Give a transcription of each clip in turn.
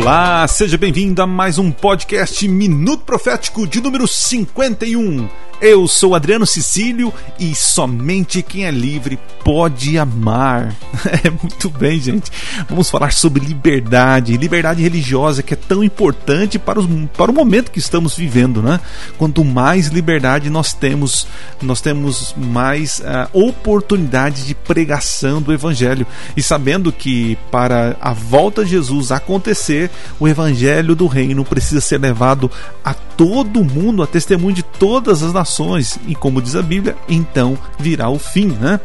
Olá, seja bem-vindo a mais um podcast Minuto Profético de número 51. Eu sou Adriano Cecílio e somente quem é livre pode amar. É muito bem, gente. Vamos falar sobre liberdade, liberdade religiosa que é tão importante para, os, para o momento que estamos vivendo, né? Quanto mais liberdade nós temos, nós temos mais uh, oportunidade de pregação do Evangelho e sabendo que para a volta de Jesus acontecer, o Evangelho do Reino precisa ser levado a todo mundo, a testemunho de todas as nações nações, e como diz a Bíblia, então virá o fim, né?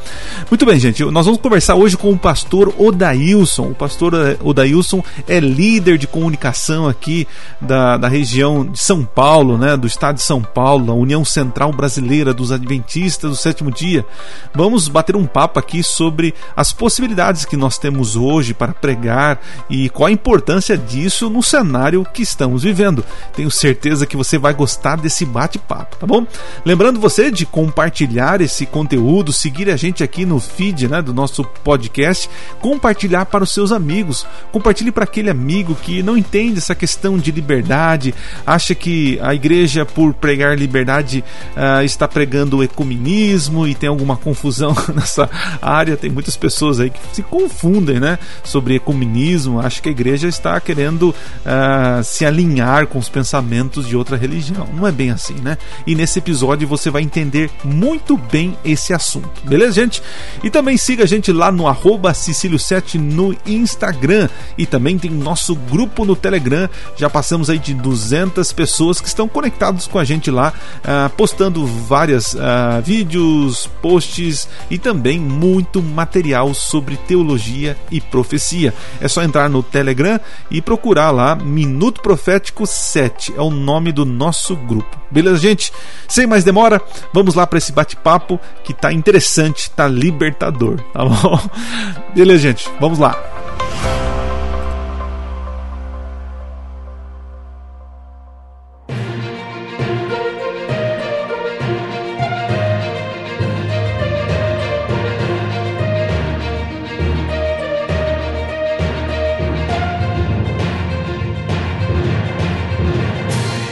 Muito bem, gente, nós vamos conversar hoje com o pastor Odailson. O pastor eh, Odailson é líder de comunicação aqui da, da região de São Paulo, né? Do estado de São Paulo, a União Central Brasileira dos Adventistas do Sétimo Dia. Vamos bater um papo aqui sobre as possibilidades que nós temos hoje para pregar e qual a importância disso no cenário que estamos vivendo. Tenho certeza que você vai gostar desse bate-papo, tá bom? Lembrando você de compartilhar esse conteúdo, seguir a gente aqui no feed né, do nosso podcast, compartilhar para os seus amigos. Compartilhe para aquele amigo que não entende essa questão de liberdade, acha que a igreja, por pregar liberdade, uh, está pregando o ecumenismo e tem alguma confusão nessa área. Tem muitas pessoas aí que se confundem né, sobre ecumenismo, acho que a igreja está querendo uh, se alinhar com os pensamentos de outra religião. Não é bem assim, né? E nesse episódio episódio você vai entender muito bem esse assunto. Beleza, gente? E também siga a gente lá no Cecílio7 no Instagram e também tem nosso grupo no Telegram. Já passamos aí de 200 pessoas que estão conectados com a gente lá, uh, postando vários uh, vídeos, posts e também muito material sobre teologia e profecia. É só entrar no Telegram e procurar lá Minuto Profético 7, é o nome do nosso grupo. Beleza, gente? Sem mais demora, vamos lá para esse bate-papo que tá interessante, tá libertador, tá bom? Beleza, gente? Vamos lá.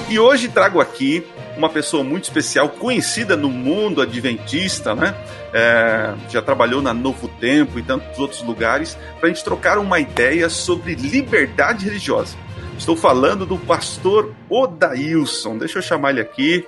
E hoje trago aqui uma pessoa muito especial, conhecida no mundo adventista, né? É, já trabalhou na Novo Tempo e tantos outros lugares, para a gente trocar uma ideia sobre liberdade religiosa. Estou falando do pastor Odailson. Deixa eu chamar ele aqui.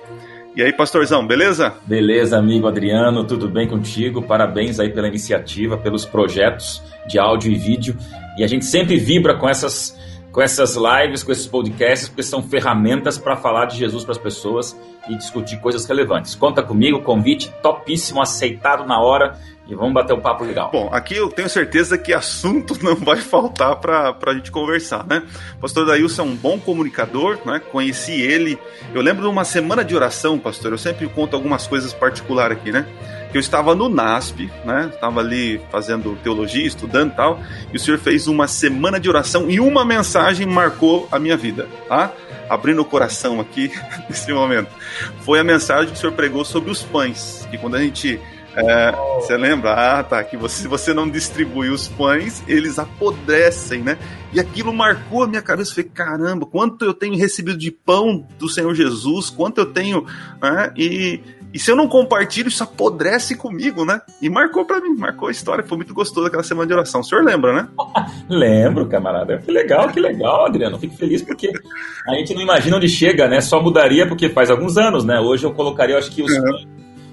E aí, pastorzão, beleza? Beleza, amigo Adriano, tudo bem contigo? Parabéns aí pela iniciativa, pelos projetos de áudio e vídeo. E a gente sempre vibra com essas com essas lives, com esses podcasts, porque são ferramentas para falar de Jesus para as pessoas e discutir coisas relevantes. Conta comigo, convite topíssimo, aceitado na hora e vamos bater um papo legal. Bom, aqui eu tenho certeza que assunto não vai faltar para a gente conversar, né? Pastor Daílson é um bom comunicador, né? Conheci ele. Eu lembro de uma semana de oração, pastor. Eu sempre conto algumas coisas particulares aqui, né? Eu estava no NASP, né? Estava ali fazendo teologia, estudando e tal, e o senhor fez uma semana de oração e uma mensagem marcou a minha vida, tá? Abrindo o coração aqui nesse momento. Foi a mensagem que o senhor pregou sobre os pães, que quando a gente é, você lembra? Ah, tá. Que você, se você não distribui os pães, eles apodrecem, né? E aquilo marcou a minha cabeça. Eu falei, caramba, quanto eu tenho recebido de pão do Senhor Jesus, quanto eu tenho. Né? E, e se eu não compartilho, isso apodrece comigo, né? E marcou para mim, marcou a história. Foi muito gostoso aquela semana de oração. O senhor lembra, né? Lembro, camarada. Que legal, que legal, Adriano. Fico feliz porque a gente não imagina onde chega, né? Só mudaria porque faz alguns anos, né? Hoje eu colocaria, eu acho que os,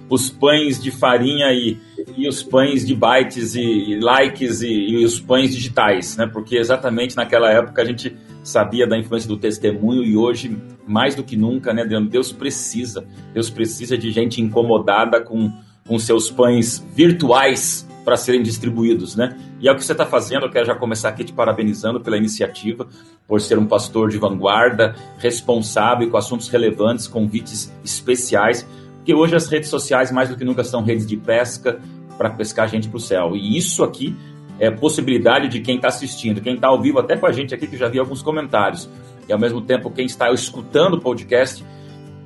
os pães de farinha e, e os pães de bytes e, e likes e, e os pães digitais, né? Porque exatamente naquela época a gente sabia da influência do testemunho e hoje, mais do que nunca, né, Deus precisa, Deus precisa de gente incomodada com, com seus pães virtuais para serem distribuídos, né? E é o que você está fazendo, eu quero já começar aqui te parabenizando pela iniciativa, por ser um pastor de vanguarda, responsável com assuntos relevantes, convites especiais, porque hoje as redes sociais, mais do que nunca, são redes de pesca para pescar gente para o céu. E isso aqui é, possibilidade de quem está assistindo, quem está ao vivo até com a gente aqui, que já vi alguns comentários, e ao mesmo tempo quem está escutando o podcast,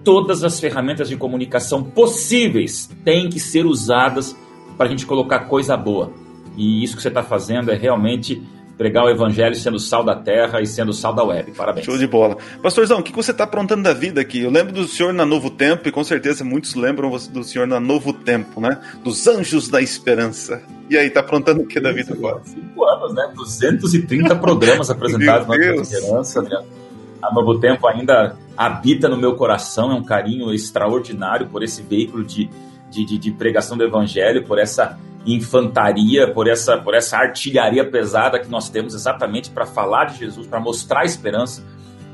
todas as ferramentas de comunicação possíveis têm que ser usadas para a gente colocar coisa boa. E isso que você está fazendo é realmente pregar o evangelho sendo sal da terra e sendo sal da web. Parabéns. Show de bola. Pastorzão, o que você está aprontando da vida aqui? Eu lembro do senhor na Novo Tempo e com certeza muitos lembram do senhor na Novo Tempo, né? Dos Anjos da Esperança. E aí, tá aprontando o que da vida agora? Cinco anos, né? 230 programas apresentados na Novo Esperança. Né? A Novo Tempo ainda habita no meu coração, é um carinho extraordinário por esse veículo de, de, de, de pregação do evangelho, por essa infantaria, por essa, por essa artilharia pesada que nós temos exatamente para falar de Jesus, para mostrar a esperança.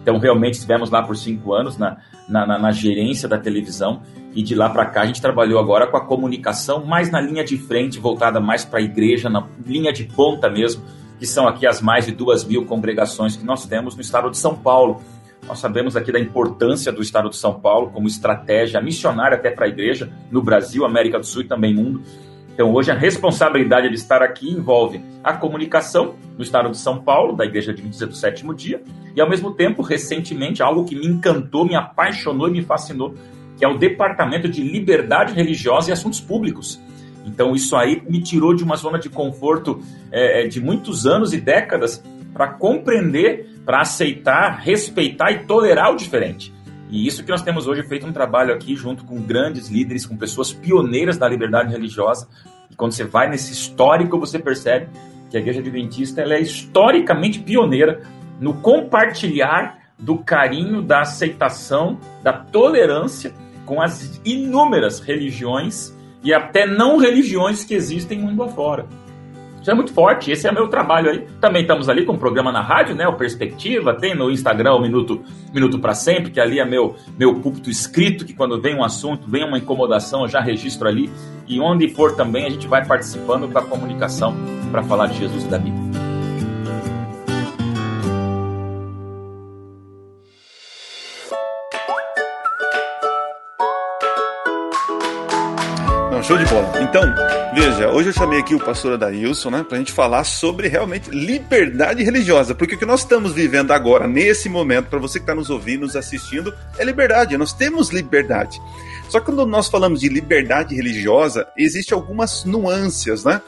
Então, realmente, estivemos lá por cinco anos na, na, na, na gerência da televisão e de lá para cá a gente trabalhou agora com a comunicação mais na linha de frente, voltada mais para a igreja, na linha de ponta mesmo, que são aqui as mais de duas mil congregações que nós temos no estado de São Paulo. Nós sabemos aqui da importância do estado de São Paulo como estratégia missionária até para a igreja no Brasil, América do Sul e também mundo. Então, hoje, a responsabilidade de estar aqui envolve a comunicação no estado de São Paulo, da Igreja Adventista do Sétimo Dia, e, ao mesmo tempo, recentemente, algo que me encantou, me apaixonou e me fascinou, que é o Departamento de Liberdade Religiosa e Assuntos Públicos. Então, isso aí me tirou de uma zona de conforto é, é de muitos anos e décadas para compreender, para aceitar, respeitar e tolerar o diferente. E isso que nós temos hoje feito um trabalho aqui junto com grandes líderes, com pessoas pioneiras da liberdade religiosa. E quando você vai nesse histórico, você percebe que a Igreja Adventista ela é historicamente pioneira no compartilhar do carinho, da aceitação, da tolerância com as inúmeras religiões e até não religiões que existem mundo afora. Isso é muito forte, esse é meu trabalho aí. Também estamos ali com um programa na rádio, né? O Perspectiva, tem no Instagram o Minuto, Minuto para Sempre, que ali é meu, meu púlpito escrito, que quando vem um assunto, vem uma incomodação, eu já registro ali. E onde for também, a gente vai participando com a comunicação para falar de Jesus e da Bíblia. Show de bola. Então, veja, hoje eu chamei aqui o pastor Adailson, né, pra gente falar sobre realmente liberdade religiosa, porque o que nós estamos vivendo agora, nesse momento, para você que está nos ouvindo, nos assistindo, é liberdade. Nós temos liberdade. Só que quando nós falamos de liberdade religiosa, existe algumas nuances, né?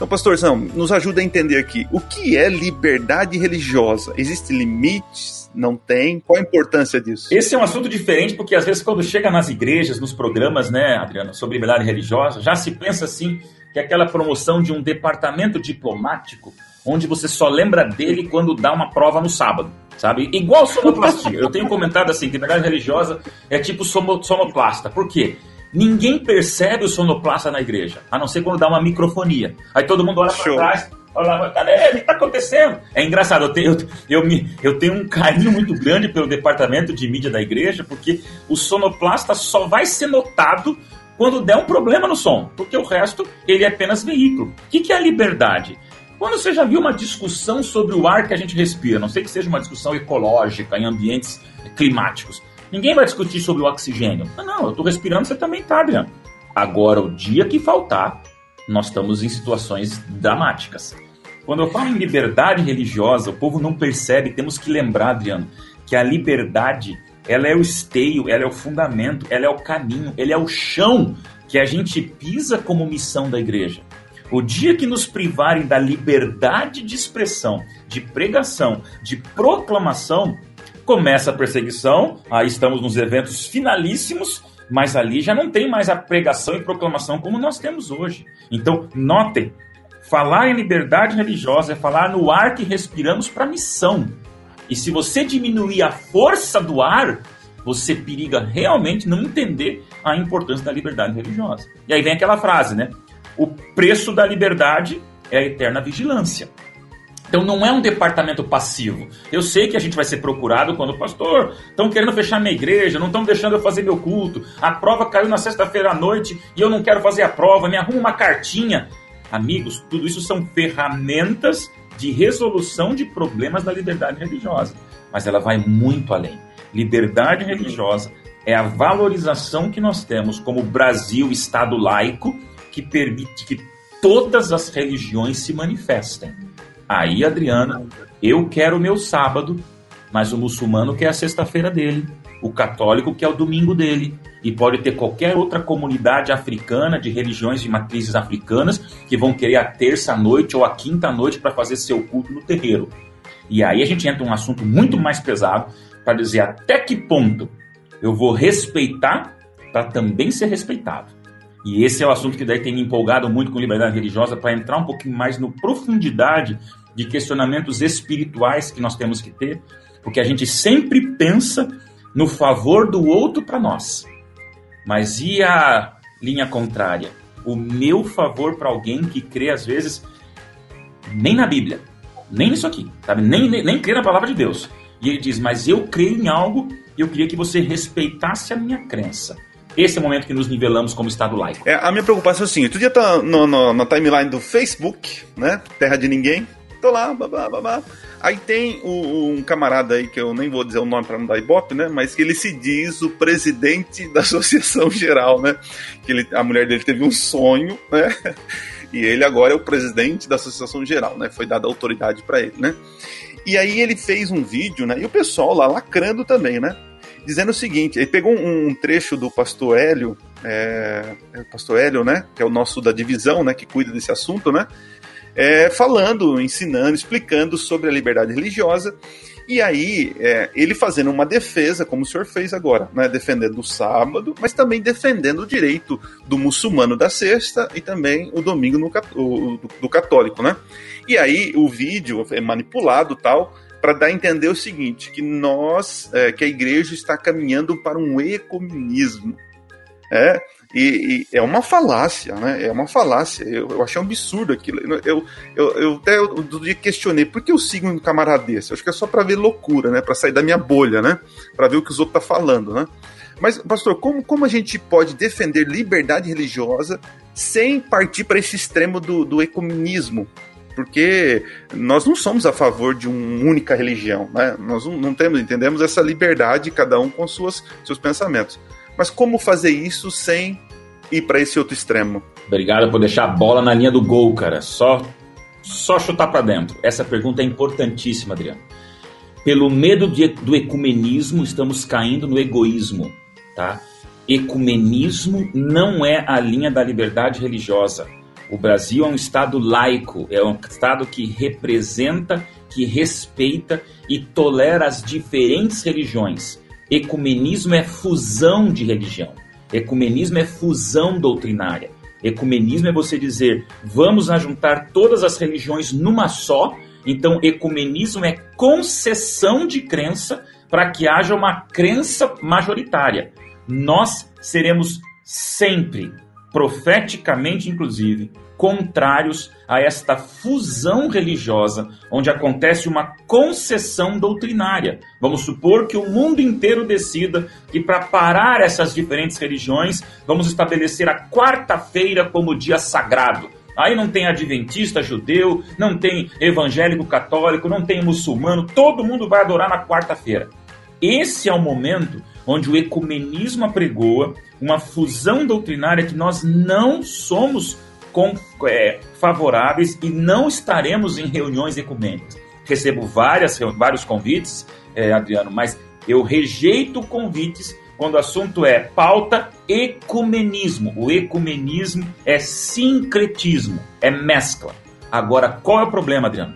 Então, pastorzão, nos ajuda a entender aqui o que é liberdade religiosa. Existem limites? não tem? Qual a importância disso? Esse é um assunto diferente porque às vezes quando chega nas igrejas, nos programas, né, Adriano, sobre liberdade religiosa, já se pensa assim que é aquela promoção de um departamento diplomático onde você só lembra dele quando dá uma prova no sábado, sabe? Igual sonoplastia. Eu tenho comentado assim que liberdade religiosa é tipo sonoplasta. Por quê? Ninguém percebe o sonoplasta na igreja, a não ser quando dá uma microfonia. Aí todo mundo olha para trás, Olha cadê? O que está acontecendo? É engraçado, eu tenho, eu, eu, eu tenho um carinho muito grande pelo departamento de mídia da igreja, porque o sonoplasta só vai ser notado quando der um problema no som, porque o resto ele é apenas veículo. O que, que é a liberdade? Quando você já viu uma discussão sobre o ar que a gente respira, não sei que seja uma discussão ecológica em ambientes climáticos, ninguém vai discutir sobre o oxigênio. Não, não, eu estou respirando, você também está, Adriano. Agora, o dia que faltar, nós estamos em situações dramáticas. Quando eu falo em liberdade religiosa, o povo não percebe, temos que lembrar, Adriano, que a liberdade, ela é o esteio, ela é o fundamento, ela é o caminho, ela é o chão que a gente pisa como missão da igreja. O dia que nos privarem da liberdade de expressão, de pregação, de proclamação, começa a perseguição, aí estamos nos eventos finalíssimos mas ali já não tem mais a pregação e proclamação como nós temos hoje. Então, notem, falar em liberdade religiosa é falar no ar que respiramos para missão. E se você diminuir a força do ar, você periga realmente não entender a importância da liberdade religiosa. E aí vem aquela frase, né? O preço da liberdade é a eterna vigilância. Então não é um departamento passivo. Eu sei que a gente vai ser procurado quando, pastor, estão querendo fechar minha igreja, não estão deixando eu fazer meu culto, a prova caiu na sexta-feira à noite e eu não quero fazer a prova, me arruma uma cartinha. Amigos, tudo isso são ferramentas de resolução de problemas da liberdade religiosa. Mas ela vai muito além. Liberdade religiosa é a valorização que nós temos como Brasil, Estado laico, que permite que todas as religiões se manifestem. Aí, Adriana, eu quero o meu sábado, mas o muçulmano quer a sexta-feira dele. o católico, que é o domingo dele. E pode ter qualquer outra comunidade africana, de religiões de matrizes africanas, que vão querer a terça-noite ou a quinta-noite para fazer seu culto no terreiro. E aí a gente entra num assunto muito mais pesado para dizer até que ponto eu vou respeitar para também ser respeitado. E esse é o assunto que daí tem me empolgado muito com liberdade religiosa para entrar um pouquinho mais no profundidade de questionamentos espirituais que nós temos que ter, porque a gente sempre pensa no favor do outro para nós. Mas e a linha contrária? O meu favor para alguém que crê às vezes nem na Bíblia, nem nisso aqui, sabe? Nem, nem, nem crê na palavra de Deus. E ele diz: Mas eu creio em algo e eu queria que você respeitasse a minha crença. Esse é o momento que nos nivelamos como Estado laico. É, a minha preocupação é assim: outro dia tá no, no, na timeline do Facebook, né? Terra de Ninguém. Tô lá, babá, babá. Aí tem o, um camarada aí, que eu nem vou dizer o nome para não dar ibope, né? Mas que ele se diz o presidente da Associação Geral, né? Que ele, a mulher dele teve um sonho, né? E ele agora é o presidente da Associação Geral, né? Foi dada autoridade para ele, né? E aí ele fez um vídeo, né? E o pessoal lá lacrando também, né? Dizendo o seguinte: ele pegou um, trecho do pastor Hélio, é, é, o pastor Hélio, né? Que é o nosso da divisão, né? Que cuida desse assunto, né? É, falando, ensinando, explicando sobre a liberdade religiosa. E aí, é, ele fazendo uma defesa, como o senhor fez agora, né, defendendo o sábado, mas também defendendo o direito do muçulmano da sexta e também o domingo no, o, do, do católico, né? E aí o vídeo é manipulado tal para dar a entender o seguinte, que nós, é, que a igreja está caminhando para um ecumenismo. É, e, e, é uma falácia, né? É uma falácia. Eu, eu achei um absurdo aquilo. Eu, eu, eu até eu, dia questionei por que eu sigo um camarada desse. acho que é só para ver loucura, né? Para sair da minha bolha, né? Para ver o que os outros estão tá falando, né? Mas, pastor, como, como a gente pode defender liberdade religiosa sem partir para esse extremo do, do ecumenismo? Porque nós não somos a favor de uma única religião, né? Nós não, não temos, entendemos essa liberdade, cada um com suas, seus pensamentos. Mas como fazer isso sem ir para esse outro extremo? Obrigado por deixar a bola na linha do gol, cara. Só, só chutar para dentro. Essa pergunta é importantíssima, Adriano. Pelo medo de, do ecumenismo, estamos caindo no egoísmo, tá? Ecumenismo não é a linha da liberdade religiosa. O Brasil é um estado laico, é um estado que representa, que respeita e tolera as diferentes religiões. Ecumenismo é fusão de religião. Ecumenismo é fusão doutrinária. Ecumenismo é você dizer, vamos ajuntar todas as religiões numa só. Então, ecumenismo é concessão de crença para que haja uma crença majoritária. Nós seremos sempre, profeticamente inclusive, contrários a esta fusão religiosa, onde acontece uma concessão doutrinária. Vamos supor que o mundo inteiro decida que, para parar essas diferentes religiões, vamos estabelecer a quarta-feira como dia sagrado. Aí não tem adventista judeu, não tem evangélico católico, não tem muçulmano, todo mundo vai adorar na quarta-feira. Esse é o momento onde o ecumenismo apregoa uma fusão doutrinária que nós não somos com, é, favoráveis e não estaremos em reuniões ecumênicas. Recebo várias, vários convites, é, Adriano, mas eu rejeito convites quando o assunto é pauta ecumenismo. O ecumenismo é sincretismo, é mescla. Agora, qual é o problema, Adriano?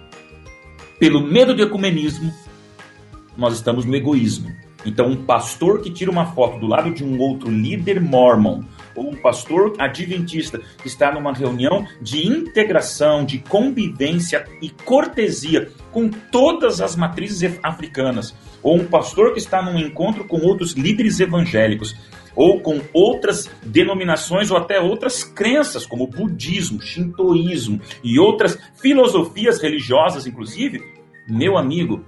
Pelo medo do ecumenismo, nós estamos no egoísmo. Então, um pastor que tira uma foto do lado de um outro líder mormon ou um pastor adventista que está numa reunião de integração, de convivência e cortesia com todas as matrizes africanas, ou um pastor que está num encontro com outros líderes evangélicos, ou com outras denominações ou até outras crenças, como budismo, shintoísmo e outras filosofias religiosas, inclusive, meu amigo,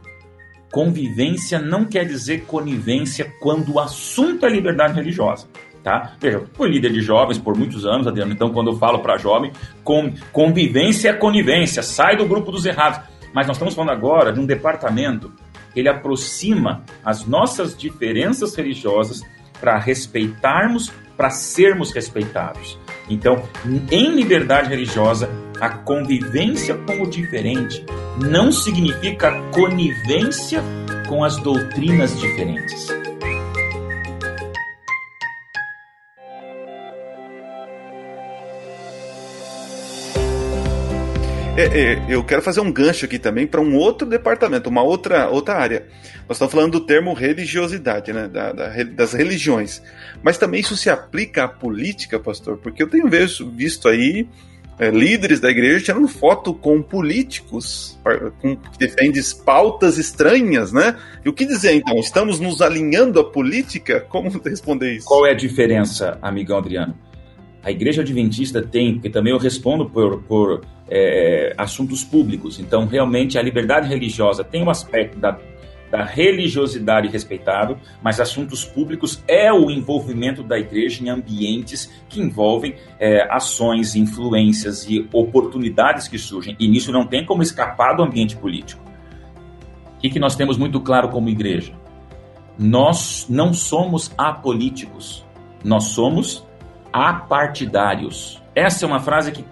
convivência não quer dizer conivência quando o assunto é liberdade religiosa tá? Veja, fui líder de jovens por muitos anos, Adriano, então quando eu falo para jovem, com, convivência é conivência, sai do grupo dos errados. Mas nós estamos falando agora de um departamento que ele aproxima as nossas diferenças religiosas para respeitarmos, para sermos respeitados. Então, em liberdade religiosa, a convivência com o diferente não significa conivência com as doutrinas diferentes. É, é, eu quero fazer um gancho aqui também para um outro departamento, uma outra, outra área. Nós estamos falando do termo religiosidade, né? Da, da, das religiões. Mas também isso se aplica à política, pastor, porque eu tenho visto aí é, líderes da igreja tirando foto com políticos com, que defendem pautas estranhas, né? E o que dizer então? Estamos nos alinhando à política? Como responder isso? Qual é a diferença, amigão Adriano? A igreja adventista tem, porque também eu respondo por, por é, assuntos públicos, então realmente a liberdade religiosa tem um aspecto da da religiosidade respeitável, mas assuntos públicos é o envolvimento da igreja em ambientes que envolvem é, ações, influências e oportunidades que surgem. E nisso não tem como escapar do ambiente político. O que, que nós temos muito claro como igreja? Nós não somos apolíticos, nós somos apartidários. Essa é uma frase que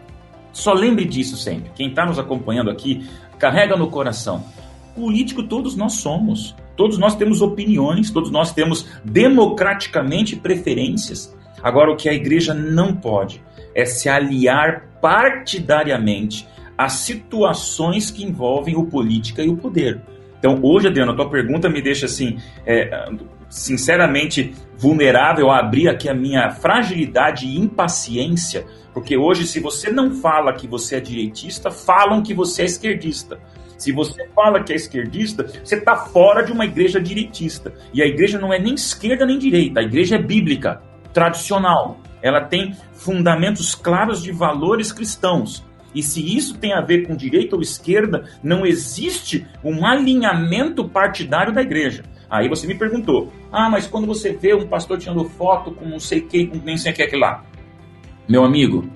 só lembre disso sempre. Quem está nos acompanhando aqui, carrega no coração político todos nós somos. Todos nós temos opiniões, todos nós temos democraticamente preferências. Agora, o que a igreja não pode é se aliar partidariamente às situações que envolvem o política e o poder. Então, hoje, Adriano, a tua pergunta me deixa assim, é, sinceramente vulnerável a abrir aqui a minha fragilidade e impaciência, porque hoje, se você não fala que você é direitista, falam que você é esquerdista. Se você fala que é esquerdista, você está fora de uma igreja direitista. E a igreja não é nem esquerda nem direita, a igreja é bíblica, tradicional. Ela tem fundamentos claros de valores cristãos. E se isso tem a ver com direita ou esquerda, não existe um alinhamento partidário da igreja. Aí você me perguntou: ah, mas quando você vê um pastor tirando foto com não sei quem, com nem sei o que é lá. Meu amigo,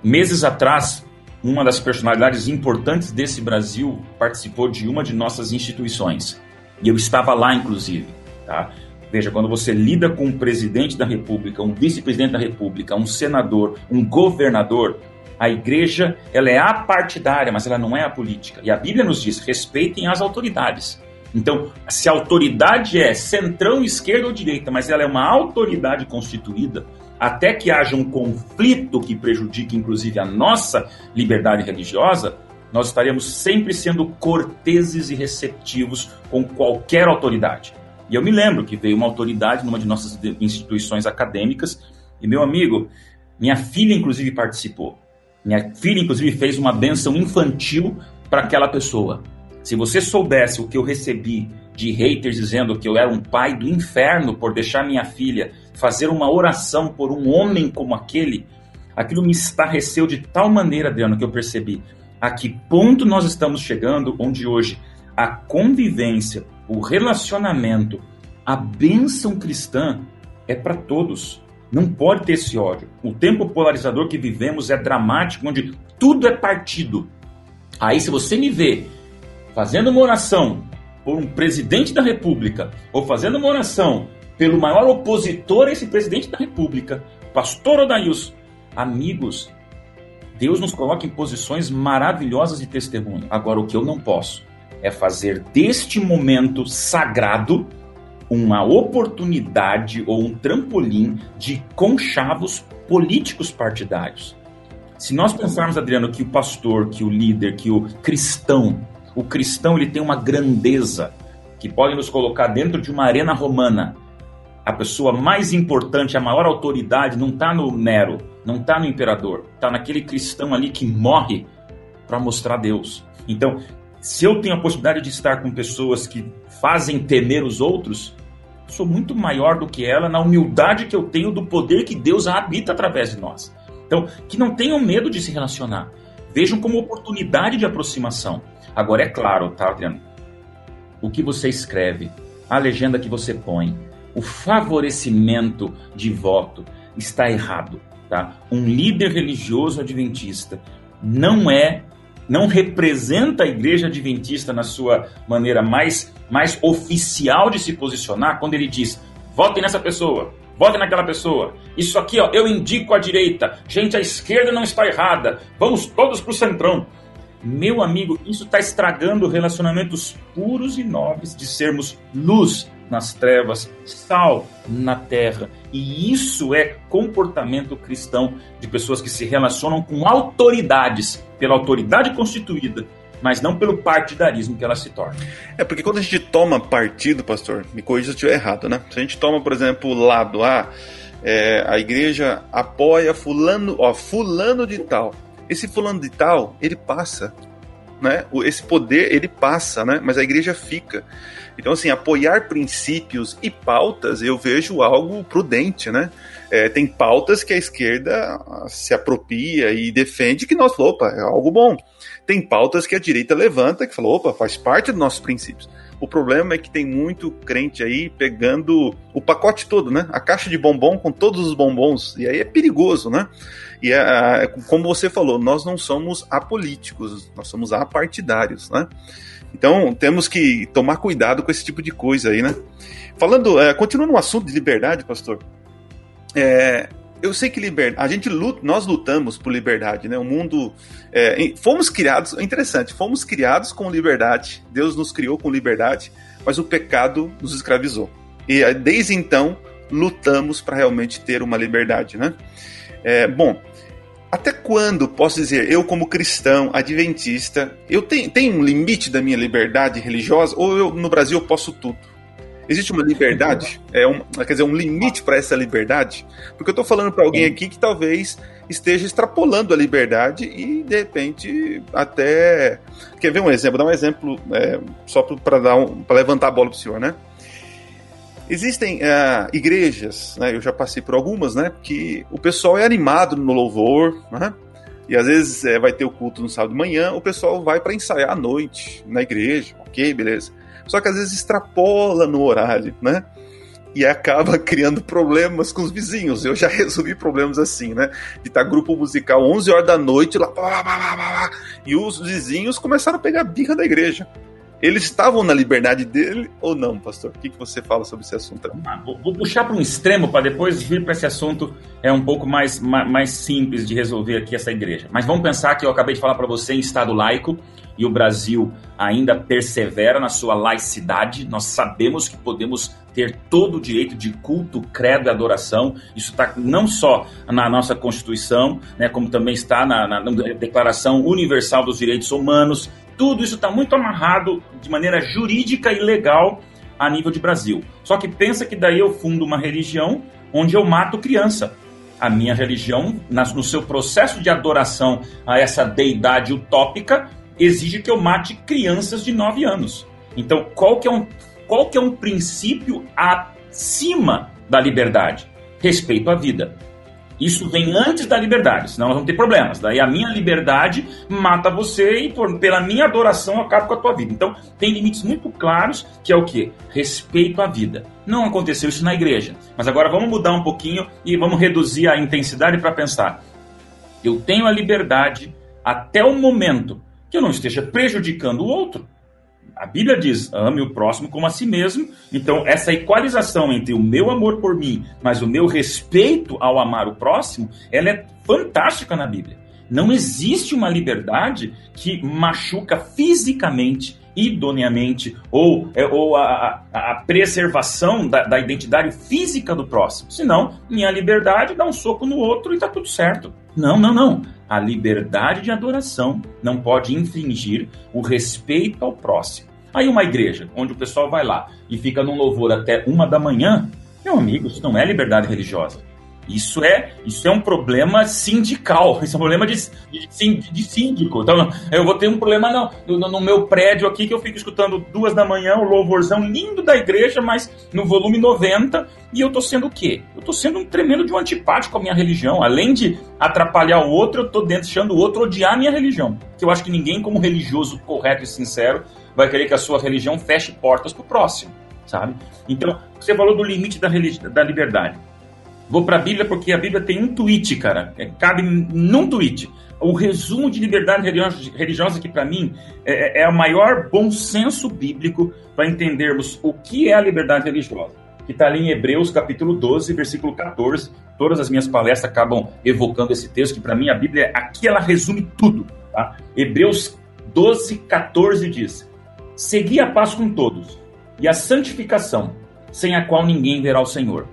meses atrás, uma das personalidades importantes desse Brasil participou de uma de nossas instituições. E eu estava lá, inclusive. Tá? Veja, quando você lida com um presidente da República, um vice-presidente da República, um senador, um governador, a igreja ela é apartidária, mas ela não é a política. E a Bíblia nos diz: respeitem as autoridades. Então, se a autoridade é centrão, esquerda ou direita, mas ela é uma autoridade constituída, até que haja um conflito que prejudique inclusive a nossa liberdade religiosa, nós estaremos sempre sendo corteses e receptivos com qualquer autoridade. E eu me lembro que veio uma autoridade numa de nossas instituições acadêmicas, e meu amigo, minha filha inclusive participou. Minha filha inclusive fez uma benção infantil para aquela pessoa. Se você soubesse o que eu recebi de haters dizendo que eu era um pai do inferno por deixar minha filha fazer uma oração por um homem como aquele, aquilo me estarreceu de tal maneira, Adriano, que eu percebi a que ponto nós estamos chegando, onde hoje a convivência, o relacionamento, a bênção cristã é para todos. Não pode ter esse ódio. O tempo polarizador que vivemos é dramático, onde tudo é partido. Aí, se você me vê fazendo uma oração por um presidente da República ou fazendo uma oração pelo maior opositor a esse presidente da República, pastor Odailson, amigos, Deus nos coloca em posições maravilhosas de testemunho. Agora, o que eu não posso é fazer deste momento sagrado uma oportunidade ou um trampolim de conchavos políticos partidários. Se nós pensarmos, Adriano, que o pastor, que o líder, que o cristão o cristão ele tem uma grandeza que pode nos colocar dentro de uma arena romana. A pessoa mais importante, a maior autoridade não está no Nero, não está no imperador, está naquele cristão ali que morre para mostrar Deus. Então, se eu tenho a possibilidade de estar com pessoas que fazem temer os outros, sou muito maior do que ela na humildade que eu tenho do poder que Deus habita através de nós. Então, que não tenham medo de se relacionar. Vejam como oportunidade de aproximação. Agora é claro, tá, Adriano? O que você escreve, a legenda que você põe, o favorecimento de voto está errado, tá? Um líder religioso adventista não é não representa a igreja adventista na sua maneira mais, mais oficial de se posicionar quando ele diz: votem nessa pessoa, votem naquela pessoa. Isso aqui, ó, eu indico a direita. Gente, a esquerda não está errada. Vamos todos para o centrão. Meu amigo, isso está estragando relacionamentos puros e nobres de sermos luz nas trevas, sal na terra. E isso é comportamento cristão de pessoas que se relacionam com autoridades, pela autoridade constituída, mas não pelo partidarismo que ela se torna. É porque quando a gente toma partido, pastor, me corrija se eu estiver errado, né? Se a gente toma, por exemplo, o lado A, é, a igreja apoia fulano, ó, fulano de tal. Esse fulano de tal, ele passa, né? Esse poder, ele passa, né? Mas a igreja fica. Então, assim, apoiar princípios e pautas eu vejo algo prudente, né? É, tem pautas que a esquerda se apropria e defende que nós, opa, é algo bom. Tem pautas que a direita levanta que falou, opa, faz parte dos nossos princípios. O problema é que tem muito crente aí pegando o pacote todo, né? A caixa de bombom com todos os bombons. E aí é perigoso, né? E é, como você falou, nós não somos apolíticos, nós somos apartidários, né? Então temos que tomar cuidado com esse tipo de coisa aí, né? Falando, é, continuando no assunto de liberdade, pastor, é, eu sei que liberdade, a gente luta, nós lutamos por liberdade, né? O mundo, é, fomos criados, interessante, fomos criados com liberdade, Deus nos criou com liberdade, mas o pecado nos escravizou. E é, desde então lutamos para realmente ter uma liberdade, né? É, bom, até quando posso dizer, eu como cristão, adventista, eu tenho, tenho um limite da minha liberdade religiosa ou eu, no Brasil eu posso tudo? Existe uma liberdade? É um, quer dizer, um limite para essa liberdade? Porque eu estou falando para alguém aqui que talvez esteja extrapolando a liberdade e, de repente, até. Quer ver um exemplo? Dar um exemplo é, só para um, levantar a bola para o senhor, né? Existem uh, igrejas, né, eu já passei por algumas, né, que o pessoal é animado no louvor, né, e às vezes é, vai ter o culto no sábado de manhã, o pessoal vai para ensaiar à noite na igreja, ok, beleza. Só que às vezes extrapola no horário, né? E acaba criando problemas com os vizinhos. Eu já resolvi problemas assim, né? De estar tá grupo musical 11 horas da noite lá, e os vizinhos começaram a pegar a birra da igreja. Eles estavam na liberdade dele ou não, pastor? O que, que você fala sobre esse assunto? Ah, vou, vou, puxar para um extremo para depois vir para esse assunto é um pouco mais, mais, mais, simples de resolver aqui essa igreja. Mas vamos pensar que eu acabei de falar para você em Estado laico e o Brasil ainda persevera na sua laicidade. Nós sabemos que podemos ter todo o direito de culto, credo e adoração. Isso está não só na nossa Constituição, né, como também está na, na, Declaração Universal dos Direitos Humanos tudo isso está muito amarrado de maneira jurídica e legal a nível de Brasil. Só que pensa que daí eu fundo uma religião onde eu mato criança. A minha religião, no seu processo de adoração a essa deidade utópica, exige que eu mate crianças de 9 anos. Então, qual que é um, qual que é um princípio acima da liberdade? Respeito à vida. Isso vem antes da liberdade, senão nós vamos ter problemas. Daí a minha liberdade mata você e por, pela minha adoração eu acabo com a tua vida. Então tem limites muito claros que é o que? Respeito à vida. Não aconteceu isso na igreja. Mas agora vamos mudar um pouquinho e vamos reduzir a intensidade para pensar. Eu tenho a liberdade até o momento que eu não esteja prejudicando o outro. A Bíblia diz: ame o próximo como a si mesmo. Então, essa equalização entre o meu amor por mim, mas o meu respeito ao amar o próximo, ela é fantástica na Bíblia. Não existe uma liberdade que machuca fisicamente, idoneamente, ou, é, ou a, a, a preservação da, da, identidade física do próximo. Senão, minha liberdade dá um soco no outro e tá tudo certo. Não, não, não. A liberdade de adoração não pode infringir o respeito ao próximo. Aí uma igreja, onde o pessoal vai lá e fica num louvor até uma da manhã, meu amigo, isso não é liberdade religiosa. Isso é, isso é um problema sindical, isso é um problema de, de, de síndico. Então, eu vou ter um problema no, no, no, meu prédio aqui que eu fico escutando duas da manhã, o louvorzão lindo da igreja, mas no volume 90, e eu tô sendo o quê? Eu tô sendo um tremendo de um antipático à minha religião. Além de atrapalhar o outro, eu tô deixando o outro odiar a minha religião. Que eu acho que ninguém, como religioso correto e sincero, vai querer que a sua religião feche portas pro próximo, sabe? Então, você falou do limite da, da liberdade. Vou para a Bíblia porque a Bíblia tem um tweet, cara. É, cabe num tweet. O resumo de liberdade religiosa, que para mim é, é o maior bom senso bíblico para entendermos o que é a liberdade religiosa. Que está ali em Hebreus capítulo 12, versículo 14. Todas as minhas palestras acabam evocando esse texto, que para mim a Bíblia, aqui ela resume tudo. Tá? Hebreus 12, 14 diz: Segui a paz com todos e a santificação sem a qual ninguém verá o Senhor.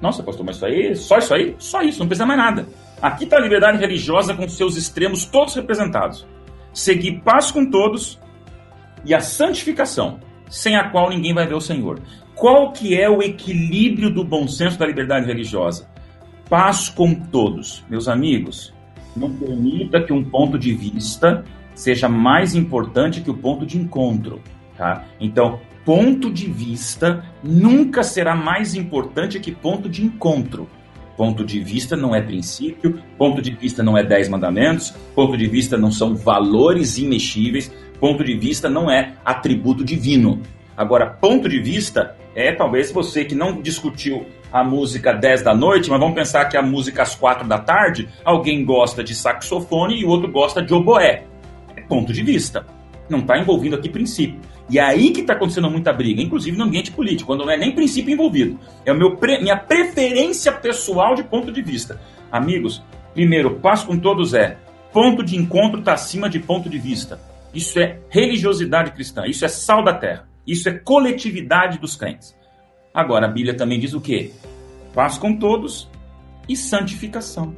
Nossa, pastor, mas isso aí, só isso aí? Só isso, não precisa mais nada. Aqui está a liberdade religiosa com seus extremos todos representados. Seguir paz com todos e a santificação, sem a qual ninguém vai ver o Senhor. Qual que é o equilíbrio do bom senso da liberdade religiosa? Paz com todos. Meus amigos, não permita que um ponto de vista seja mais importante que o ponto de encontro. Tá? Então, ponto de vista nunca será mais importante que ponto de encontro. Ponto de vista não é princípio, ponto de vista não é dez mandamentos, ponto de vista não são valores imexíveis, ponto de vista não é atributo divino. Agora, ponto de vista é talvez você que não discutiu a música 10 da noite, mas vamos pensar que a música às 4 da tarde, alguém gosta de saxofone e o outro gosta de oboé. É ponto de vista. Não está envolvido aqui princípio. E é aí que está acontecendo muita briga, inclusive no ambiente político, quando não é nem princípio envolvido. É o meu pre... minha preferência pessoal de ponto de vista. Amigos, primeiro, passo com todos é ponto de encontro está acima de ponto de vista. Isso é religiosidade cristã, isso é sal da terra, isso é coletividade dos crentes. Agora, a Bíblia também diz o quê? Paz com todos e santificação.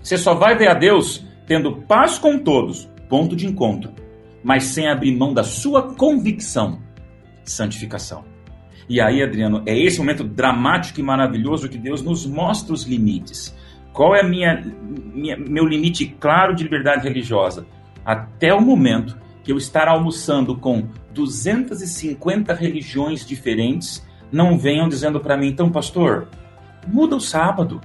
Você só vai ver a Deus tendo paz com todos, ponto de encontro mas sem abrir mão da sua convicção, santificação. E aí, Adriano, é esse momento dramático e maravilhoso que Deus nos mostra os limites. Qual é a minha, minha, meu limite claro de liberdade religiosa? Até o momento que eu estar almoçando com 250 religiões diferentes, não venham dizendo para mim, então, pastor, muda o sábado,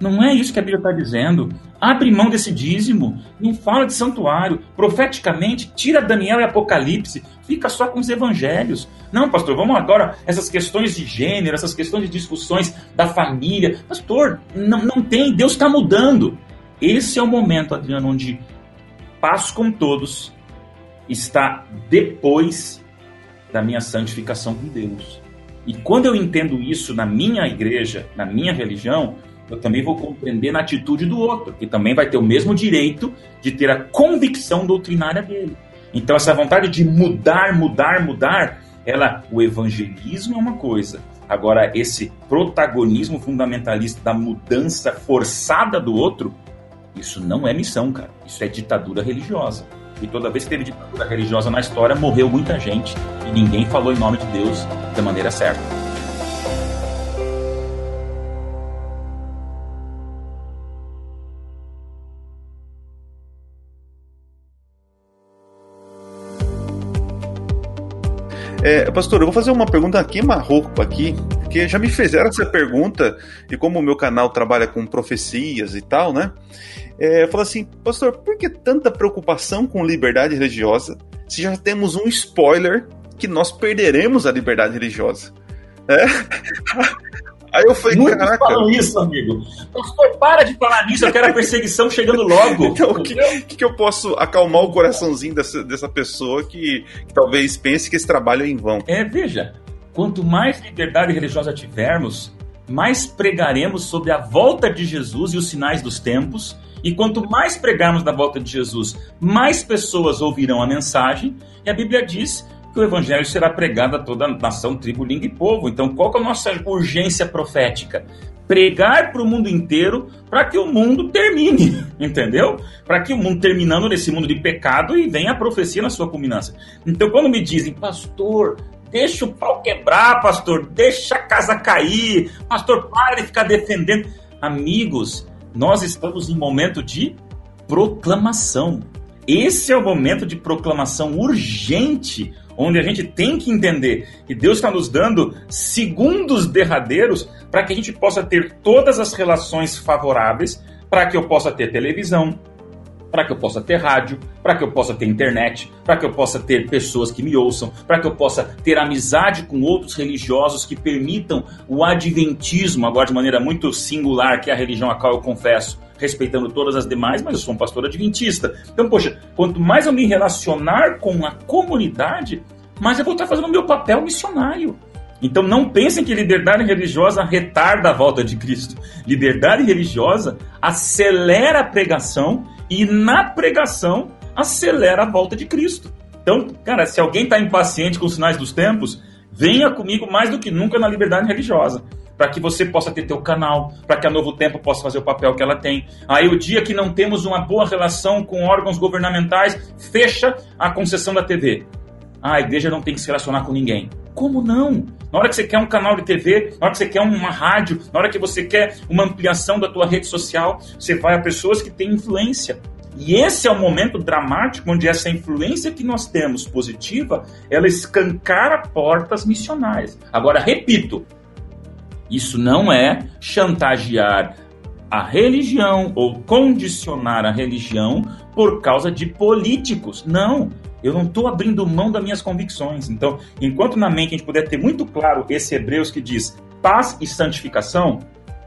não é isso que a Bíblia está dizendo. Abre mão desse dízimo, não fala de santuário. Profeticamente, tira Daniel e Apocalipse, fica só com os evangelhos. Não, pastor, vamos agora, essas questões de gênero, essas questões de discussões da família. Pastor, não, não tem, Deus está mudando. Esse é o momento, Adriano, onde passo com todos está depois da minha santificação com Deus. E quando eu entendo isso na minha igreja, na minha religião, eu também vou compreender na atitude do outro, que também vai ter o mesmo direito de ter a convicção doutrinária dele. Então essa vontade de mudar, mudar, mudar, ela, o evangelismo é uma coisa. Agora esse protagonismo fundamentalista da mudança forçada do outro, isso não é missão, cara. Isso é ditadura religiosa. E toda vez que teve ditadura religiosa na história, morreu muita gente e ninguém falou em nome de Deus da maneira certa. É, pastor, eu vou fazer uma pergunta queima-roupa aqui, porque já me fizeram essa pergunta, e como o meu canal trabalha com profecias e tal, né? É, falo assim, pastor, por que tanta preocupação com liberdade religiosa se já temos um spoiler que nós perderemos a liberdade religiosa? É? Aí eu falei, Muitos caraca. falam isso, amigo. Pastor, para de falar nisso, eu quero a perseguição chegando logo. Então, o que, que, eu posso acalmar o coraçãozinho dessa, dessa pessoa que, que talvez pense que esse trabalho é em vão? É, veja, quanto mais liberdade religiosa tivermos, mais pregaremos sobre a volta de Jesus e os sinais dos tempos. E quanto mais pregarmos da volta de Jesus, mais pessoas ouvirão a mensagem. E a Bíblia diz que o evangelho será pregado a toda nação, tribo, língua e povo. Então, qual é a nossa urgência profética? Pregar para o mundo inteiro para que o mundo termine, entendeu? Para que o mundo terminando nesse mundo de pecado e venha a profecia na sua culminância. Então, quando me dizem, pastor, deixa o pau quebrar, pastor, deixa a casa cair, pastor, para de ficar defendendo. Amigos, nós estamos em momento de proclamação. Esse é o momento de proclamação urgente onde a gente tem que entender que Deus está nos dando segundos derradeiros para que a gente possa ter todas as relações favoráveis para que eu possa ter televisão, para que eu possa ter rádio, para que eu possa ter internet, para que eu possa ter pessoas que me ouçam, para que eu possa ter amizade com outros religiosos que permitam o adventismo, agora de maneira muito singular, que é a religião a qual eu confesso, respeitando todas as demais, mas eu sou um pastor adventista. Então, poxa, quanto mais eu me relacionar com a comunidade, mais eu vou estar fazendo o meu papel missionário. Então não pensem que liberdade religiosa retarda a volta de Cristo. Liberdade religiosa acelera a pregação e na pregação acelera a volta de Cristo. Então, cara, se alguém está impaciente com os sinais dos tempos, venha comigo mais do que nunca na liberdade religiosa para que você possa ter teu canal, para que a Novo Tempo possa fazer o papel que ela tem. Aí o dia que não temos uma boa relação com órgãos governamentais, fecha a concessão da TV. Ah, a igreja não tem que se relacionar com ninguém. Como não? Na hora que você quer um canal de TV, na hora que você quer uma rádio, na hora que você quer uma ampliação da tua rede social, você vai a pessoas que têm influência. E esse é o momento dramático onde essa influência que nós temos positiva, ela escancara portas missionárias. Agora, repito, isso não é chantagear a religião ou condicionar a religião por causa de políticos. Não. Eu não estou abrindo mão das minhas convicções. Então, enquanto na mente a gente puder ter muito claro esse Hebreus que diz paz e santificação,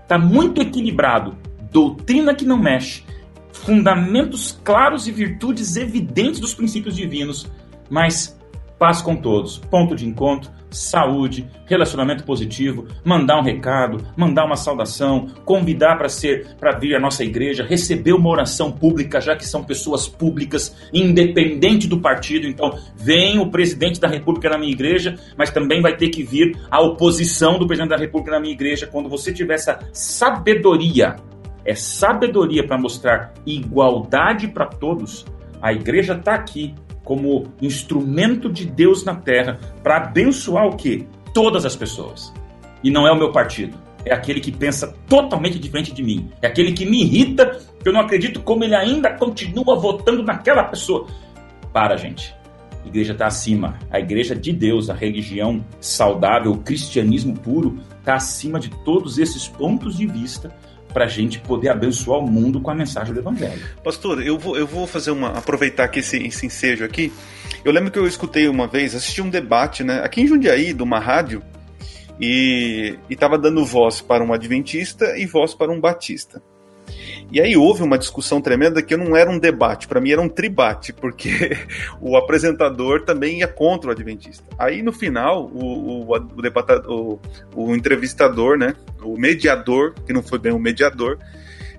está muito equilibrado. Doutrina que não mexe, fundamentos claros e virtudes evidentes dos princípios divinos, mas paz com todos, ponto de encontro, saúde, relacionamento positivo, mandar um recado, mandar uma saudação, convidar para ser para vir à nossa igreja, receber uma oração pública, já que são pessoas públicas, independente do partido. Então, vem o presidente da República na minha igreja, mas também vai ter que vir a oposição do presidente da República na minha igreja quando você tiver essa sabedoria. É sabedoria para mostrar igualdade para todos. A igreja está aqui como instrumento de Deus na terra para abençoar o quê? Todas as pessoas. E não é o meu partido. É aquele que pensa totalmente diferente de mim. É aquele que me irrita, que eu não acredito como ele ainda continua votando naquela pessoa. Para, gente. A igreja está acima. A igreja de Deus, a religião saudável, o cristianismo puro, está acima de todos esses pontos de vista para a gente poder abençoar o mundo com a mensagem do Evangelho. Pastor, eu vou, eu vou fazer uma. aproveitar que esse, esse ensejo aqui. Eu lembro que eu escutei uma vez, assisti um debate, né, aqui em Jundiaí, de uma rádio, e estava dando voz para um adventista e voz para um batista. E aí houve uma discussão tremenda que não era um debate, para mim era um tribate, porque o apresentador também ia contra o adventista. Aí no final, o, o, o, o, entrevistador, né, o mediador, que não foi bem o mediador,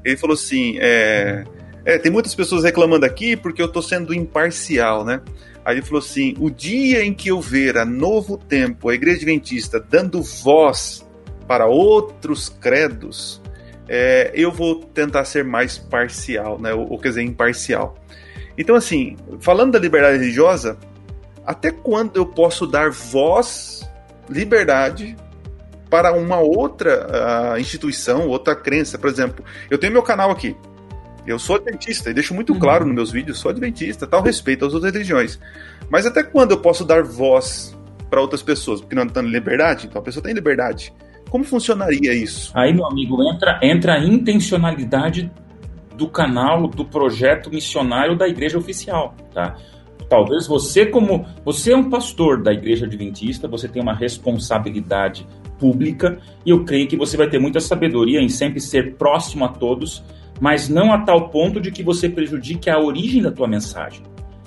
ele falou assim: é, é, tem muitas pessoas reclamando aqui porque eu estou sendo imparcial, né? Aí ele falou assim: o dia em que eu ver a Novo Tempo, a Igreja Adventista, dando voz para outros credos, é, eu vou tentar ser mais parcial, né? Ou, ou quer dizer, imparcial. Então, assim, falando da liberdade religiosa, até quando eu posso dar voz, liberdade, para uma outra uh, instituição, outra crença? Por exemplo, eu tenho meu canal aqui. Eu sou adventista e deixo muito uhum. claro nos meus vídeos, sou adventista, tal respeito às outras religiões. Mas até quando eu posso dar voz para outras pessoas? Porque não está em liberdade, então a pessoa tem liberdade. Como funcionaria isso? Aí, meu amigo, entra, entra a intencionalidade do canal, do projeto missionário da igreja oficial, tá? Talvez você, como você é um pastor da igreja adventista, você tem uma responsabilidade pública e eu creio que você vai ter muita sabedoria em sempre ser próximo a todos, mas não a tal ponto de que você prejudique a origem da tua mensagem.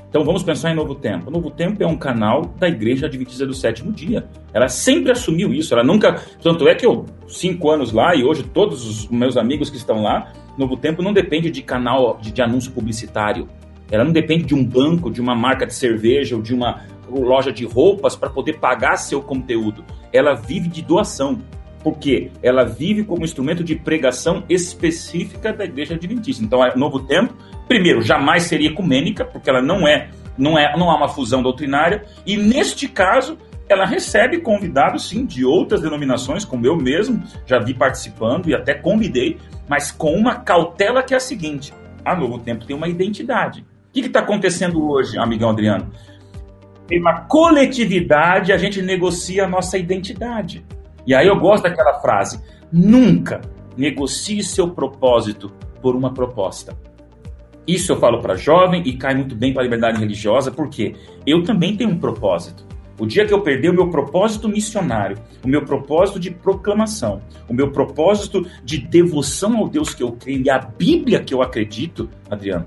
Então vamos pensar em Novo Tempo. Novo Tempo é um canal da Igreja Adventista do Sétimo Dia. Ela sempre assumiu isso. Ela nunca. Tanto é que eu, cinco anos lá, e hoje todos os meus amigos que estão lá, Novo Tempo não depende de canal de, de anúncio publicitário. Ela não depende de um banco, de uma marca de cerveja ou de uma loja de roupas para poder pagar seu conteúdo. Ela vive de doação porque ela vive como instrumento de pregação específica da igreja adventista. Então, é Novo Tempo, primeiro, jamais seria ecumênica, porque ela não é, não é, não há uma fusão doutrinária, e neste caso, ela recebe convidados, sim, de outras denominações, como eu mesmo já vi participando e até convidei, mas com uma cautela que é a seguinte: a Novo Tempo tem uma identidade. O que está acontecendo hoje, amigão Adriano? Tem uma coletividade, a gente negocia a nossa identidade. E aí eu gosto daquela frase: nunca negocie seu propósito por uma proposta. Isso eu falo para jovem e cai muito bem para a liberdade religiosa, porque eu também tenho um propósito. O dia que eu perder o meu propósito missionário, o meu propósito de proclamação, o meu propósito de devoção ao Deus que eu creio e à Bíblia que eu acredito, Adriano,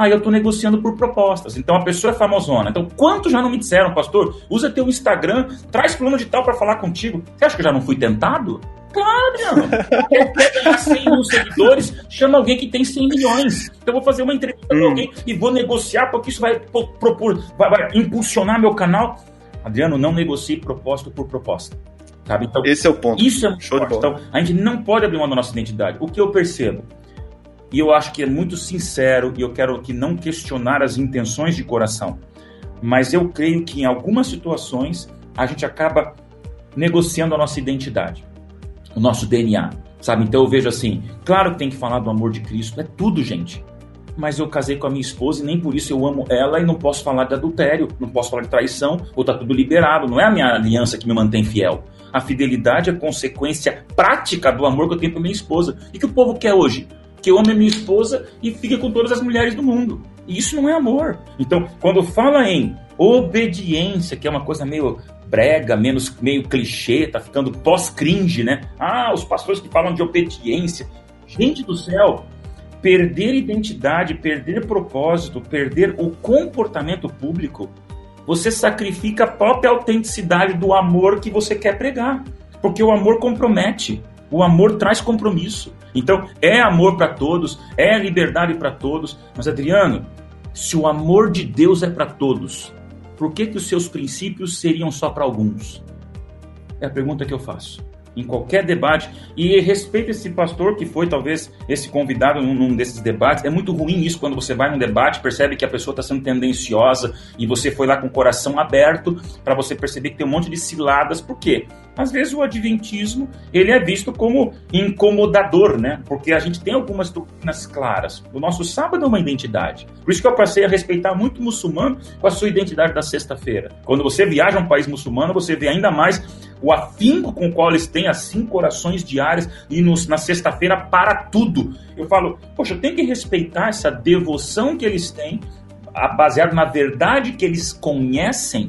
Aí eu estou negociando por propostas. Então a pessoa é famosona. Então, quantos já não me disseram, pastor? Usa teu Instagram, traz plano de tal para falar contigo. Você acha que eu já não fui tentado? Claro, Adriano. Quer ganhar 100 mil seguidores, chama alguém que tem 100 milhões. Então eu vou fazer uma entrevista hum. com alguém e vou negociar porque isso vai propor, vai, vai impulsionar meu canal. Adriano, não negocie propósito por proposta. Sabe? Então, Esse é o ponto. Isso é muito Show forte. Então, a gente não pode abrir mão da nossa identidade. O que eu percebo? E eu acho que é muito sincero e eu quero que não questionar as intenções de coração. Mas eu creio que em algumas situações a gente acaba negociando a nossa identidade, o nosso DNA, sabe? Então eu vejo assim, claro que tem que falar do amor de Cristo, é tudo, gente. Mas eu casei com a minha esposa e nem por isso eu amo ela e não posso falar de adultério, não posso falar de traição, ou tá tudo liberado. Não é a minha aliança que me mantém fiel. A fidelidade é consequência prática do amor que eu tenho por minha esposa. E que o povo quer hoje? Que eu ame a minha esposa e fique com todas as mulheres do mundo. E isso não é amor. Então, quando fala em obediência, que é uma coisa meio brega, menos meio clichê, tá ficando pós-cringe, né? Ah, os pastores que falam de obediência. Gente do céu, perder identidade, perder propósito, perder o comportamento público, você sacrifica a própria autenticidade do amor que você quer pregar. Porque o amor compromete, o amor traz compromisso. Então, é amor para todos, é liberdade para todos. Mas, Adriano, se o amor de Deus é para todos, por que, que os seus princípios seriam só para alguns? É a pergunta que eu faço. Em qualquer debate. E respeito esse pastor que foi talvez esse convidado num, num desses debates. É muito ruim isso quando você vai num debate, percebe que a pessoa está sendo tendenciosa e você foi lá com o coração aberto para você perceber que tem um monte de ciladas. Por quê? Às vezes o adventismo ele é visto como incomodador, né? Porque a gente tem algumas doutrinas claras. O nosso sábado é uma identidade. Por isso que eu passei a respeitar muito o muçulmano com a sua identidade da sexta-feira. Quando você viaja a um país muçulmano, você vê ainda mais o afinco com o qual eles têm as cinco orações diárias e nos, na sexta-feira para tudo. Eu falo, poxa, eu tenho que respeitar essa devoção que eles têm, baseado na verdade que eles conhecem,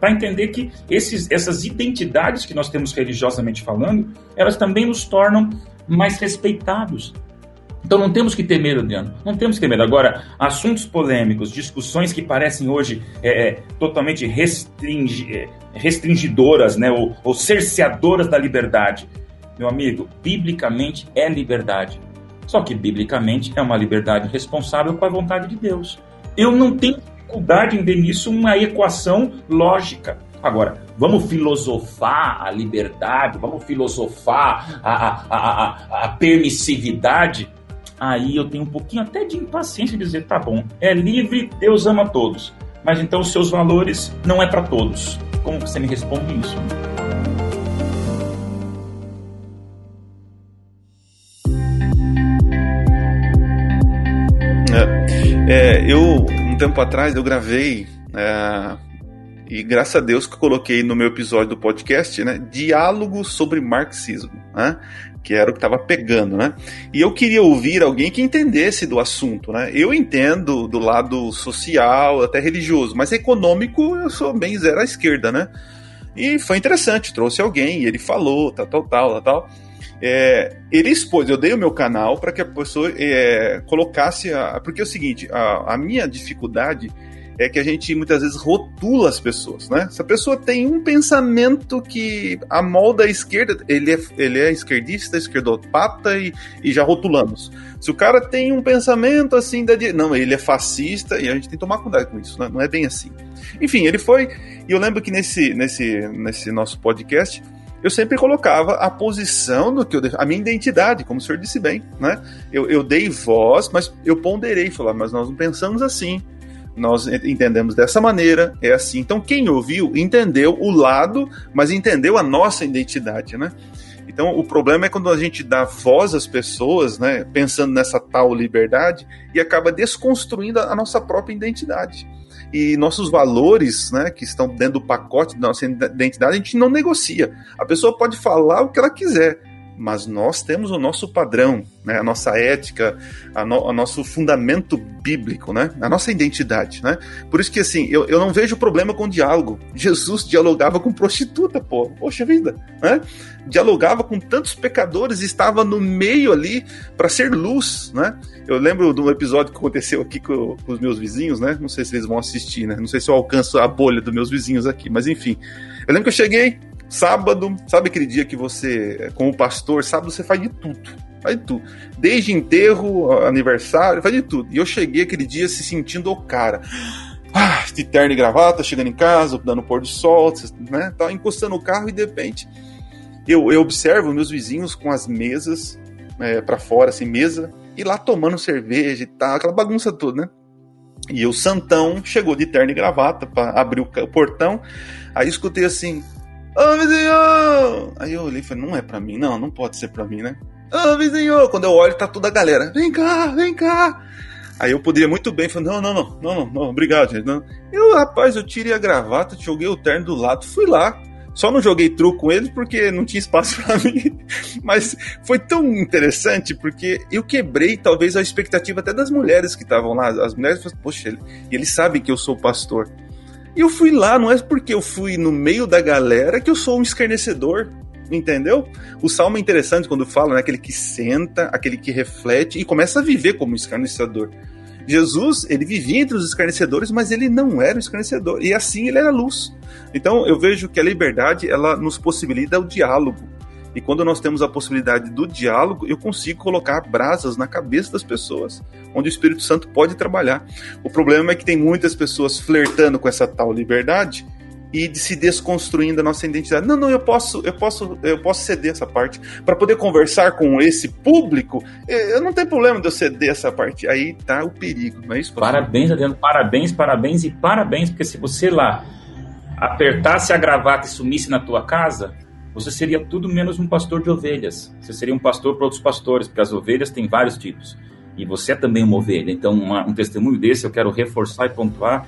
para entender que esses, essas identidades que nós temos religiosamente falando, elas também nos tornam mais respeitados. Então não temos que ter medo. Não temos que ter medo. Agora, assuntos polêmicos, discussões que parecem hoje é, é, totalmente restringi, é, restringidoras, né, ou, ou cerceadoras da liberdade. Meu amigo, biblicamente é liberdade. Só que biblicamente é uma liberdade responsável com a vontade de Deus. Eu não tenho dificuldade em ver nisso uma equação lógica. Agora, vamos filosofar a liberdade, vamos filosofar a, a, a, a, permissividade. Aí eu tenho um pouquinho até de impaciência de dizer, tá bom, é livre, Deus ama todos. Mas então os seus valores não é para todos. Como você me responde isso? É, é, eu tempo atrás eu gravei, é, e graças a Deus que coloquei no meu episódio do podcast, né, diálogo sobre marxismo, né, que era o que estava pegando, né? E eu queria ouvir alguém que entendesse do assunto, né? Eu entendo do lado social, até religioso, mas econômico eu sou bem zero à esquerda, né? E foi interessante, trouxe alguém, ele falou, tal, tal, tal, tal. É, ele expôs, eu dei o meu canal para que a pessoa é, colocasse. A, porque é o seguinte: a, a, minha dificuldade é que a gente muitas vezes rotula as pessoas, né? Se a pessoa tem um pensamento que a molda esquerda, ele é, ele é esquerdista, esquerdopata e, e já rotulamos. Se o cara tem um pensamento assim, da, não, ele é fascista e a gente tem que tomar cuidado com isso, né? não é bem assim. Enfim, ele foi. E eu lembro que nesse, nesse, nesse nosso podcast eu sempre colocava a posição do que eu a minha identidade, como o senhor disse bem, né? Eu, eu dei voz, mas eu ponderei, falar, mas nós não pensamos assim. Nós entendemos dessa maneira, é assim. Então, quem ouviu entendeu o lado, mas entendeu a nossa identidade, né? Então, o problema é quando a gente dá voz às pessoas, né, pensando nessa tal liberdade, e acaba desconstruindo a nossa própria identidade e nossos valores, né, que estão dentro do pacote da nossa identidade, a gente não negocia. A pessoa pode falar o que ela quiser, mas nós temos o nosso padrão, né, a nossa ética, a no, o nosso fundamento bíblico, né, a nossa identidade, né. Por isso que assim, eu, eu não vejo problema com diálogo. Jesus dialogava com prostituta, pô, poxa vida, né? Dialogava com tantos pecadores, estava no meio ali para ser luz, né? Eu lembro de um episódio que aconteceu aqui com, com os meus vizinhos, né? Não sei se eles vão assistir, né? Não sei se eu alcanço a bolha dos meus vizinhos aqui, mas enfim. Eu lembro que eu cheguei, Sábado, sabe aquele dia que você, como pastor, sábado você faz de tudo. Faz de tudo. Desde enterro, aniversário, faz de tudo. E eu cheguei aquele dia se sentindo o cara. ah, de terno e gravata, chegando em casa, dando pôr do sol, né? Tá encostando o carro e de repente eu, eu observo meus vizinhos com as mesas é, para fora, assim, mesa, e lá tomando cerveja e tal, aquela bagunça toda, né? E o Santão chegou de terno e gravata para abrir o, o portão. Aí escutei assim: Ô vizinho! Aí eu olhei e falei: Não é para mim, não, não pode ser para mim, né? Ô vizinho! Quando eu olho, tá toda a galera: Vem cá, vem cá! Aí eu poderia muito bem falar: Não, não, não, não, não, não obrigado, gente. Não. Eu, rapaz, eu tirei a gravata, joguei o terno do lado, fui lá. Só não joguei truco com eles porque não tinha espaço para mim. Mas foi tão interessante porque eu quebrei talvez a expectativa até das mulheres que estavam lá. As mulheres falaram, poxa, ele, eles sabem que eu sou pastor. E eu fui lá, não é porque eu fui no meio da galera que eu sou um escarnecedor. Entendeu? O salmo é interessante quando fala, né? Aquele que senta, aquele que reflete e começa a viver como escarnecedor. Jesus, ele vivia entre os escarnecedores, mas ele não era um escarnecedor. E assim ele era luz. Então eu vejo que a liberdade, ela nos possibilita o diálogo. E quando nós temos a possibilidade do diálogo, eu consigo colocar brasas na cabeça das pessoas, onde o Espírito Santo pode trabalhar. O problema é que tem muitas pessoas flertando com essa tal liberdade e de se desconstruindo a nossa identidade. Não, não, eu posso, eu posso, eu posso ceder essa parte para poder conversar com esse público. Eu não tenho problema de eu ceder essa parte. Aí tá o perigo, não é isso? Pastor? Parabéns, Adriano, parabéns, parabéns e parabéns, porque se você lá apertasse a gravata e sumisse na tua casa, você seria tudo menos um pastor de ovelhas. Você seria um pastor para outros pastores, porque as ovelhas têm vários tipos. E você é também uma ovelha. Então, uma, um testemunho desse eu quero reforçar e pontuar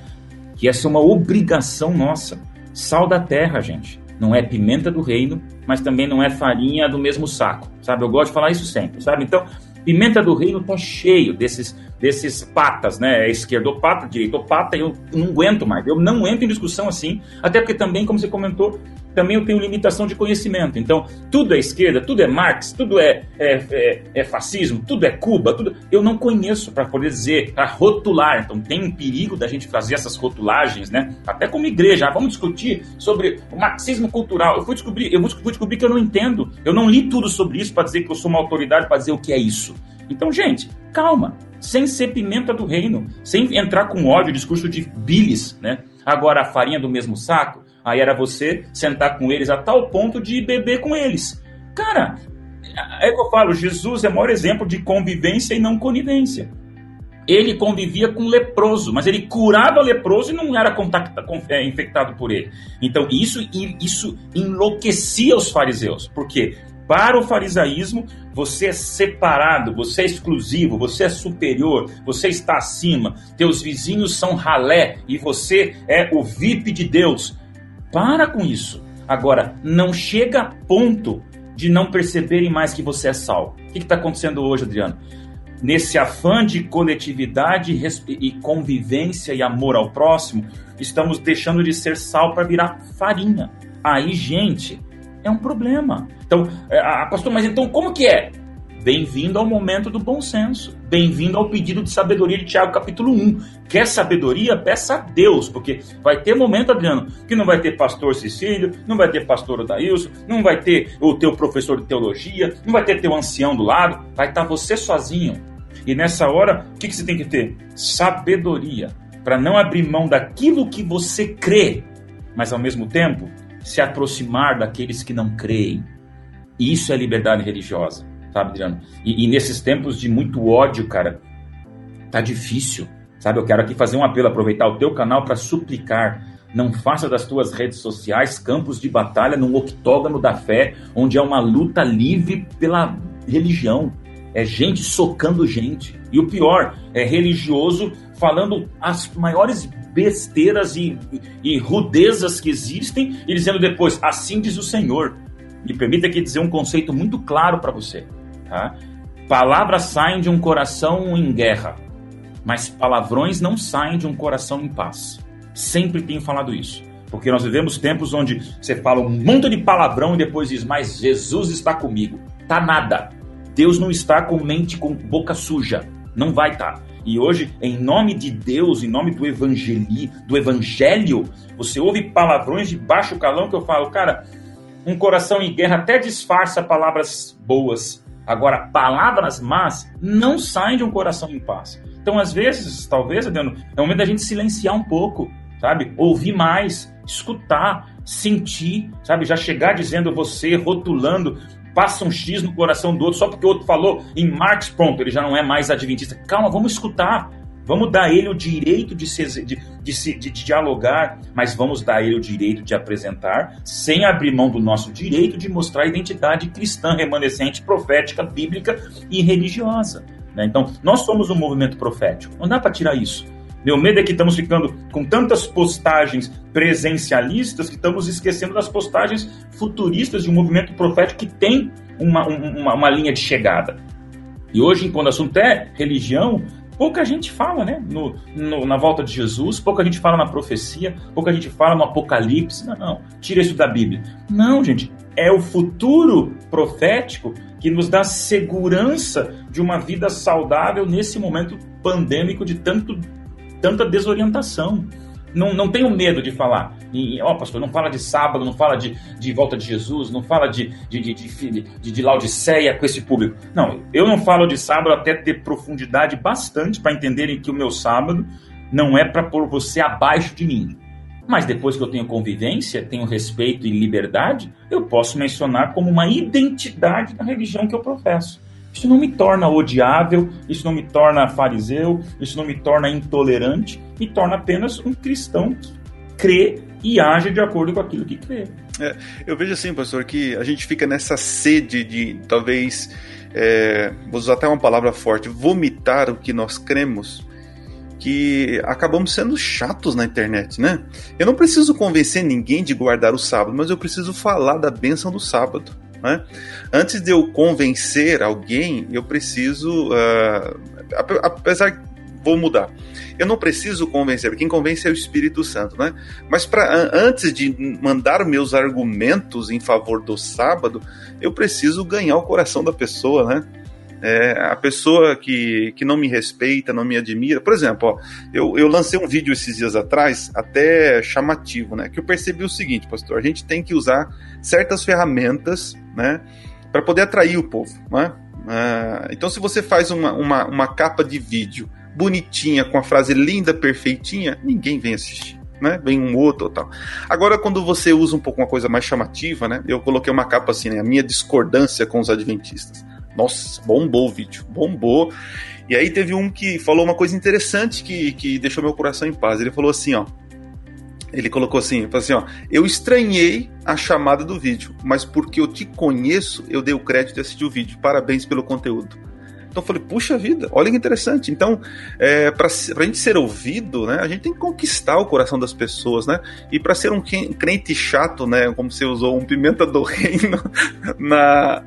que essa é uma obrigação nossa Sal da terra, gente. Não é pimenta do reino, mas também não é farinha do mesmo saco, sabe? Eu gosto de falar isso sempre, sabe? Então, pimenta do reino tá cheio desses desses patas, né? É esquerdopata, direitopata, eu não aguento mais. Eu não entro em discussão assim, até porque também, como você comentou, também eu tenho limitação de conhecimento. Então, tudo é esquerda, tudo é Marx, tudo é, é, é, é fascismo, tudo é Cuba, tudo. Eu não conheço para poder dizer, para rotular. Então, tem um perigo da gente fazer essas rotulagens, né? Até como igreja. Ah, vamos discutir sobre o marxismo cultural. Eu fui descobrir, eu vou descobrir que eu não entendo. Eu não li tudo sobre isso para dizer que eu sou uma autoridade para dizer o que é isso. Então, gente, calma, sem ser pimenta do reino, sem entrar com ódio, discurso de bilis, né? Agora, a farinha do mesmo saco, aí era você sentar com eles a tal ponto de beber com eles. Cara, é que eu falo, Jesus é o maior exemplo de convivência e não conivência. Ele convivia com leproso, mas ele curava leproso e não era contacta, é, infectado por ele. Então isso, isso enlouquecia os fariseus. Por quê? Para o farisaísmo, você é separado, você é exclusivo, você é superior, você está acima, teus vizinhos são ralé e você é o VIP de Deus. Para com isso. Agora, não chega a ponto de não perceberem mais que você é sal. O que está acontecendo hoje, Adriano? Nesse afã de coletividade e convivência e amor ao próximo, estamos deixando de ser sal para virar farinha. Aí, gente, é um problema. Então, é, a, pastor, mas então como que é? Bem-vindo ao momento do bom senso. Bem-vindo ao pedido de sabedoria de Tiago, capítulo 1. Quer sabedoria? Peça a Deus, porque vai ter momento, Adriano, que não vai ter pastor Cecílio, não vai ter pastor Odailson, não vai ter o teu professor de teologia, não vai ter teu ancião do lado, vai estar você sozinho. E nessa hora, o que, que você tem que ter? Sabedoria, para não abrir mão daquilo que você crê, mas ao mesmo tempo se aproximar daqueles que não creem. Isso é liberdade religiosa, sabe, Adriano? E, e nesses tempos de muito ódio, cara, tá difícil, sabe? Eu quero aqui fazer um apelo, aproveitar o teu canal para suplicar. Não faça das tuas redes sociais campos de batalha num octógono da fé, onde é uma luta livre pela religião. É gente socando gente. E o pior, é religioso falando as maiores besteiras e, e rudezas que existem e dizendo depois, assim diz o Senhor. Me permita aqui dizer um conceito muito claro para você. Tá? Palavras saem de um coração em guerra, mas palavrões não saem de um coração em paz. Sempre tenho falado isso. Porque nós vivemos tempos onde você fala um monte de palavrão e depois diz, mas Jesus está comigo. Tá nada. Deus não está com mente com boca suja. Não vai estar. Tá. E hoje, em nome de Deus, em nome do evangeli, do evangelho, você ouve palavrões de baixo calão que eu falo, cara, um coração em guerra até disfarça palavras boas. Agora, palavras más não saem de um coração em paz. Então, às vezes, talvez, Adriano, é o momento da gente silenciar um pouco, sabe? Ouvir mais, escutar, sentir, sabe? Já chegar dizendo você, rotulando, passa um X no coração do outro só porque o outro falou em Marx, pronto, ele já não é mais adventista. Calma, vamos escutar. Vamos dar ele o direito de, se, de, de, de, dialogar, mas vamos dar ele o direito de apresentar, sem abrir mão do nosso direito de mostrar a identidade cristã, remanescente, profética, bíblica e religiosa. Né? Então, nós somos um movimento profético, não dá para tirar isso. Meu medo é que estamos ficando com tantas postagens presencialistas que estamos esquecendo das postagens futuristas de um movimento profético que tem uma, uma, uma linha de chegada. E hoje, quando o assunto é religião, pouca gente fala, né? No, no, na volta de Jesus, pouca gente fala na profecia, pouca gente fala no Apocalipse. Não, não, tira isso da Bíblia. Não, gente, é o futuro profético que nos dá segurança de uma vida saudável nesse momento pandêmico de tanto tanta desorientação. Não, não tenho medo de falar. Ó, oh, pastor, não fala de sábado, não fala de, de volta de Jesus, não fala de, de, de, de, de, de Laodiceia com esse público. Não, eu não falo de sábado até ter profundidade bastante para entenderem que o meu sábado não é para pôr você abaixo de mim. Mas depois que eu tenho convivência, tenho respeito e liberdade, eu posso mencionar como uma identidade da religião que eu professo. Isso não me torna odiável, isso não me torna fariseu, isso não me torna intolerante, me torna apenas um cristão que crê e age de acordo com aquilo que crê. É, eu vejo assim, pastor, que a gente fica nessa sede de talvez, é, vou usar até uma palavra forte, vomitar o que nós cremos, que acabamos sendo chatos na internet, né? Eu não preciso convencer ninguém de guardar o sábado, mas eu preciso falar da bênção do sábado. Né? Antes de eu convencer alguém, eu preciso. Uh, apesar vou mudar. Eu não preciso convencer, quem convence é o Espírito Santo, né? Mas para antes de mandar meus argumentos em favor do sábado, eu preciso ganhar o coração da pessoa, né? É, a pessoa que, que não me respeita, não me admira. Por exemplo, ó, eu, eu lancei um vídeo esses dias atrás, até chamativo, né? Que eu percebi o seguinte, pastor: a gente tem que usar certas ferramentas né, para poder atrair o povo. Né? Uh, então, se você faz uma, uma, uma capa de vídeo bonitinha, com a frase linda, perfeitinha, ninguém vem assistir. Né? Vem um outro ou tal. Agora, quando você usa um pouco uma coisa mais chamativa, né? Eu coloquei uma capa assim, né? A minha discordância com os adventistas. Nossa, bombou o vídeo, bombou. E aí teve um que falou uma coisa interessante que, que deixou meu coração em paz. Ele falou assim, ó. Ele colocou assim, assim, ó, eu estranhei a chamada do vídeo, mas porque eu te conheço, eu dei o crédito de assistir o vídeo. Parabéns pelo conteúdo. Então eu falei, puxa vida, olha que interessante. Então, é, para a gente ser ouvido, né, a gente tem que conquistar o coração das pessoas, né? E para ser um crente chato, né, como você usou, um pimenta do reino na,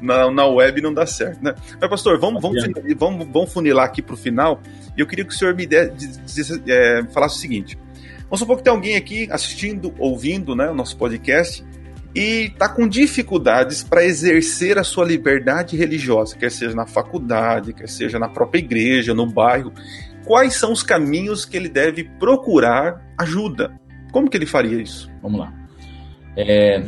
na, na web não dá certo, né? Mas, pastor, vamos, vamos, vamos, vamos funilar aqui para o final. E eu queria que o senhor me desse, é, falasse o seguinte. Vamos supor que tem alguém aqui assistindo, ouvindo né, o nosso podcast e está com dificuldades para exercer a sua liberdade religiosa, quer seja na faculdade, quer seja na própria igreja, no bairro. Quais são os caminhos que ele deve procurar ajuda? Como que ele faria isso? Vamos lá. É,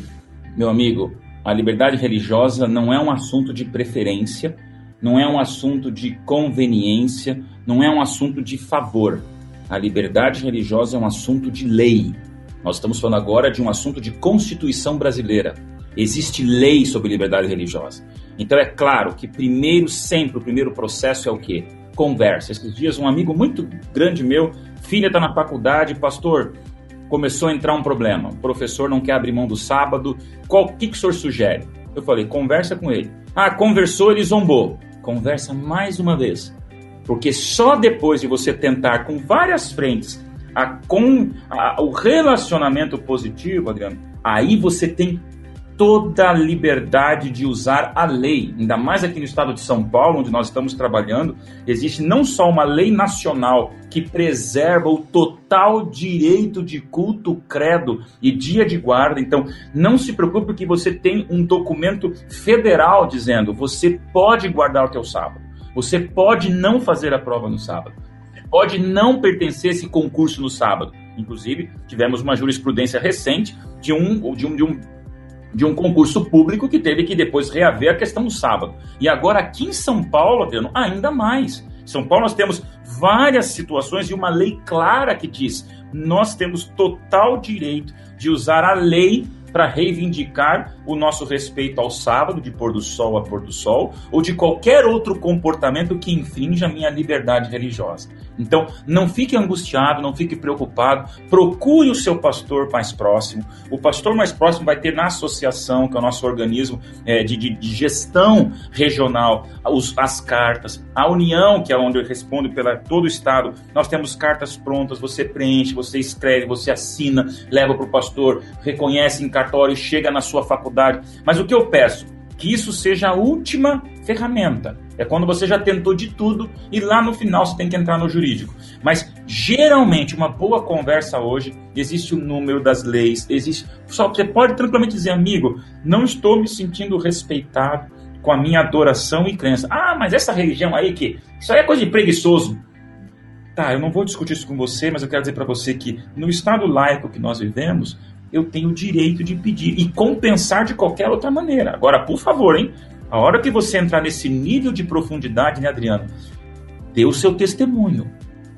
meu amigo, a liberdade religiosa não é um assunto de preferência, não é um assunto de conveniência, não é um assunto de favor. A liberdade religiosa é um assunto de lei. Nós estamos falando agora de um assunto de Constituição brasileira. Existe lei sobre liberdade religiosa. Então é claro que primeiro, sempre, o primeiro processo é o quê? Conversa. Esses dias um amigo muito grande meu, filha está na faculdade, pastor, começou a entrar um problema. O professor não quer abrir mão do sábado. Qual que, que o senhor sugere? Eu falei, conversa com ele. Ah, conversou, ele zombou. Conversa mais uma vez. Porque só depois de você tentar com várias frentes a, com a, o relacionamento positivo, Adriano, aí você tem toda a liberdade de usar a lei, ainda mais aqui no estado de São Paulo, onde nós estamos trabalhando, existe não só uma lei nacional que preserva o total direito de culto, credo e dia de guarda. Então, não se preocupe porque você tem um documento federal dizendo você pode guardar o teu sábado. Você pode não fazer a prova no sábado. Pode não pertencer esse concurso no sábado. Inclusive, tivemos uma jurisprudência recente de um, de um, de um, de um concurso público que teve que depois reaver a questão do sábado. E agora, aqui em São Paulo, Adriano, ainda mais. São Paulo nós temos várias situações e uma lei clara que diz: nós temos total direito de usar a lei para reivindicar o nosso respeito ao sábado, de pôr do sol a pôr do sol, ou de qualquer outro comportamento que infrinja a minha liberdade religiosa. Então, não fique angustiado, não fique preocupado, procure o seu pastor mais próximo. O pastor mais próximo vai ter na associação, que é o nosso organismo é, de, de, gestão regional, os, as cartas. A União, que é onde eu respondo pela todo o Estado, nós temos cartas prontas, você preenche, você escreve, você assina, leva para o pastor, reconhece em cartório, chega na sua faculdade. Mas o que eu peço? Que isso seja a última ferramenta. É quando você já tentou de tudo e lá no final você tem que entrar no jurídico. Mas geralmente uma boa conversa hoje existe o número das leis, existe. Só você pode tranquilamente dizer, amigo, não estou me sentindo respeitado com a minha adoração e crença. Ah, mas essa religião aí que isso aí é coisa de preguiçoso. Tá, eu não vou discutir isso com você, mas eu quero dizer para você que no estado laico que nós vivemos, eu tenho o direito de pedir e compensar de qualquer outra maneira. Agora, por favor, hein? A hora que você entrar nesse nível de profundidade, né, Adriano? Dê o seu testemunho.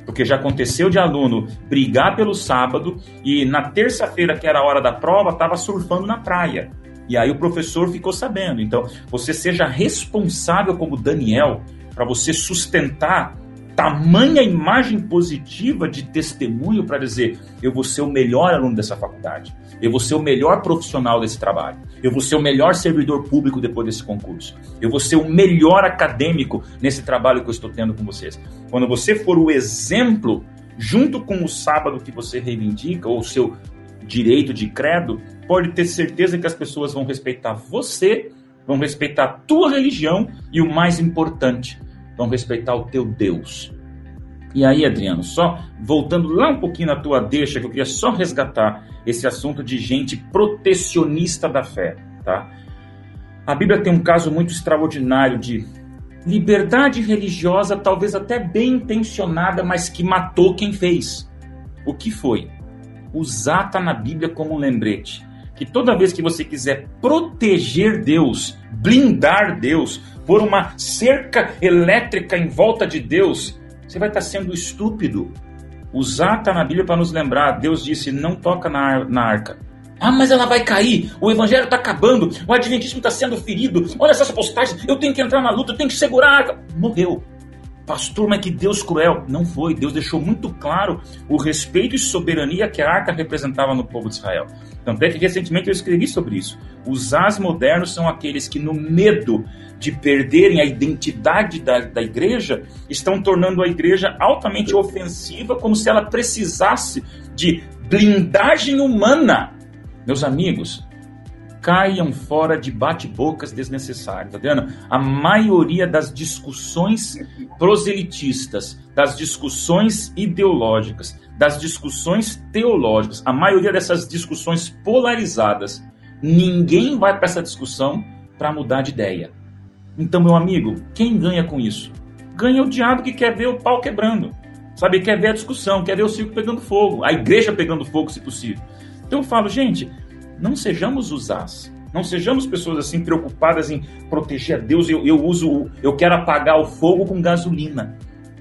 Porque já aconteceu de aluno brigar pelo sábado e na terça-feira, que era a hora da prova, estava surfando na praia. E aí o professor ficou sabendo. Então, você seja responsável como Daniel para você sustentar tamanha imagem positiva de testemunho para dizer: eu vou ser o melhor aluno dessa faculdade, eu vou ser o melhor profissional desse trabalho, eu vou ser o melhor servidor público depois desse concurso, eu vou ser o melhor acadêmico nesse trabalho que eu estou tendo com vocês. Quando você for o exemplo, junto com o sábado que você reivindica, ou o seu direito de credo, pode ter certeza que as pessoas vão respeitar você, vão respeitar a tua religião e o mais importante, vão respeitar o teu Deus. E aí, Adriano, só voltando lá um pouquinho na tua deixa, que eu queria só resgatar esse assunto de gente protecionista da fé, tá? A Bíblia tem um caso muito extraordinário de liberdade religiosa, talvez até bem intencionada, mas que matou quem fez. O que foi? Usar tá na Bíblia como um lembrete. Que toda vez que você quiser proteger Deus, blindar Deus, por uma cerca elétrica em volta de Deus, você vai estar sendo estúpido. Usar está na Bíblia para nos lembrar. Deus disse: não toca na, na arca. Ah, mas ela vai cair. O evangelho está acabando. O adventismo está sendo ferido. Olha essas postagens. Eu tenho que entrar na luta. Eu tenho que segurar a arca. Morreu. Pastor, mas que Deus cruel. Não foi. Deus deixou muito claro o respeito e soberania que a arca representava no povo de Israel. Tanto é que recentemente eu escrevi sobre isso. Os as modernos são aqueles que, no medo de perderem a identidade da, da igreja, estão tornando a igreja altamente ofensiva, como se ela precisasse de blindagem humana. Meus amigos, caiam fora de bate-bocas desnecessários. Adriana, a maioria das discussões proselitistas, das discussões ideológicas, das discussões teológicas, a maioria dessas discussões polarizadas, ninguém vai para essa discussão para mudar de ideia. Então, meu amigo, quem ganha com isso? Ganha o diabo que quer ver o pau quebrando. Sabe, quer ver a discussão, quer ver o circo pegando fogo, a igreja pegando fogo, se possível. Então eu falo, gente, não sejamos usás. Não sejamos pessoas assim preocupadas em proteger a Deus. Eu, eu uso, eu quero apagar o fogo com gasolina.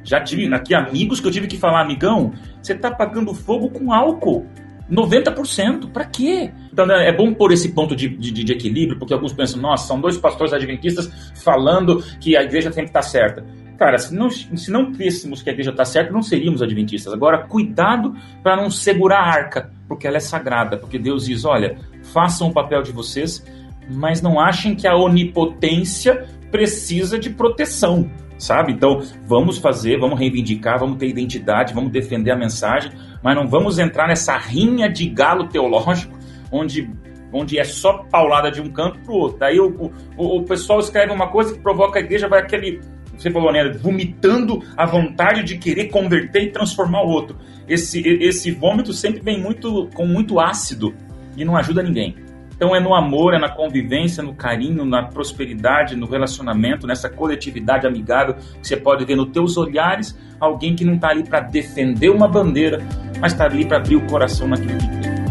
Já tive aqui amigos que eu tive que falar, amigão, você está apagando fogo com álcool. 90%. Para quê? Então né, é bom pôr esse ponto de, de, de, equilíbrio, porque alguns pensam, nossa, são dois pastores adventistas falando que a igreja tem que estar certa. Cara, se não, se não crêssemos que a igreja está certa, não seríamos adventistas. Agora, cuidado para não segurar a arca, porque ela é sagrada. Porque Deus diz: olha, façam o papel de vocês, mas não achem que a onipotência precisa de proteção, sabe? Então, vamos fazer, vamos reivindicar, vamos ter identidade, vamos defender a mensagem, mas não vamos entrar nessa rinha de galo teológico, onde onde é só paulada de um canto para o outro. Daí o, o, o pessoal escreve uma coisa que provoca a igreja, vai aquele você falou, né, vomitando a vontade de querer converter e transformar o outro. Esse, esse vômito sempre vem muito com muito ácido e não ajuda ninguém. Então é no amor, é na convivência, no carinho, na prosperidade, no relacionamento, nessa coletividade amigável que você pode ver nos teus olhares alguém que não está ali para defender uma bandeira, mas está ali para abrir o coração naquilo que.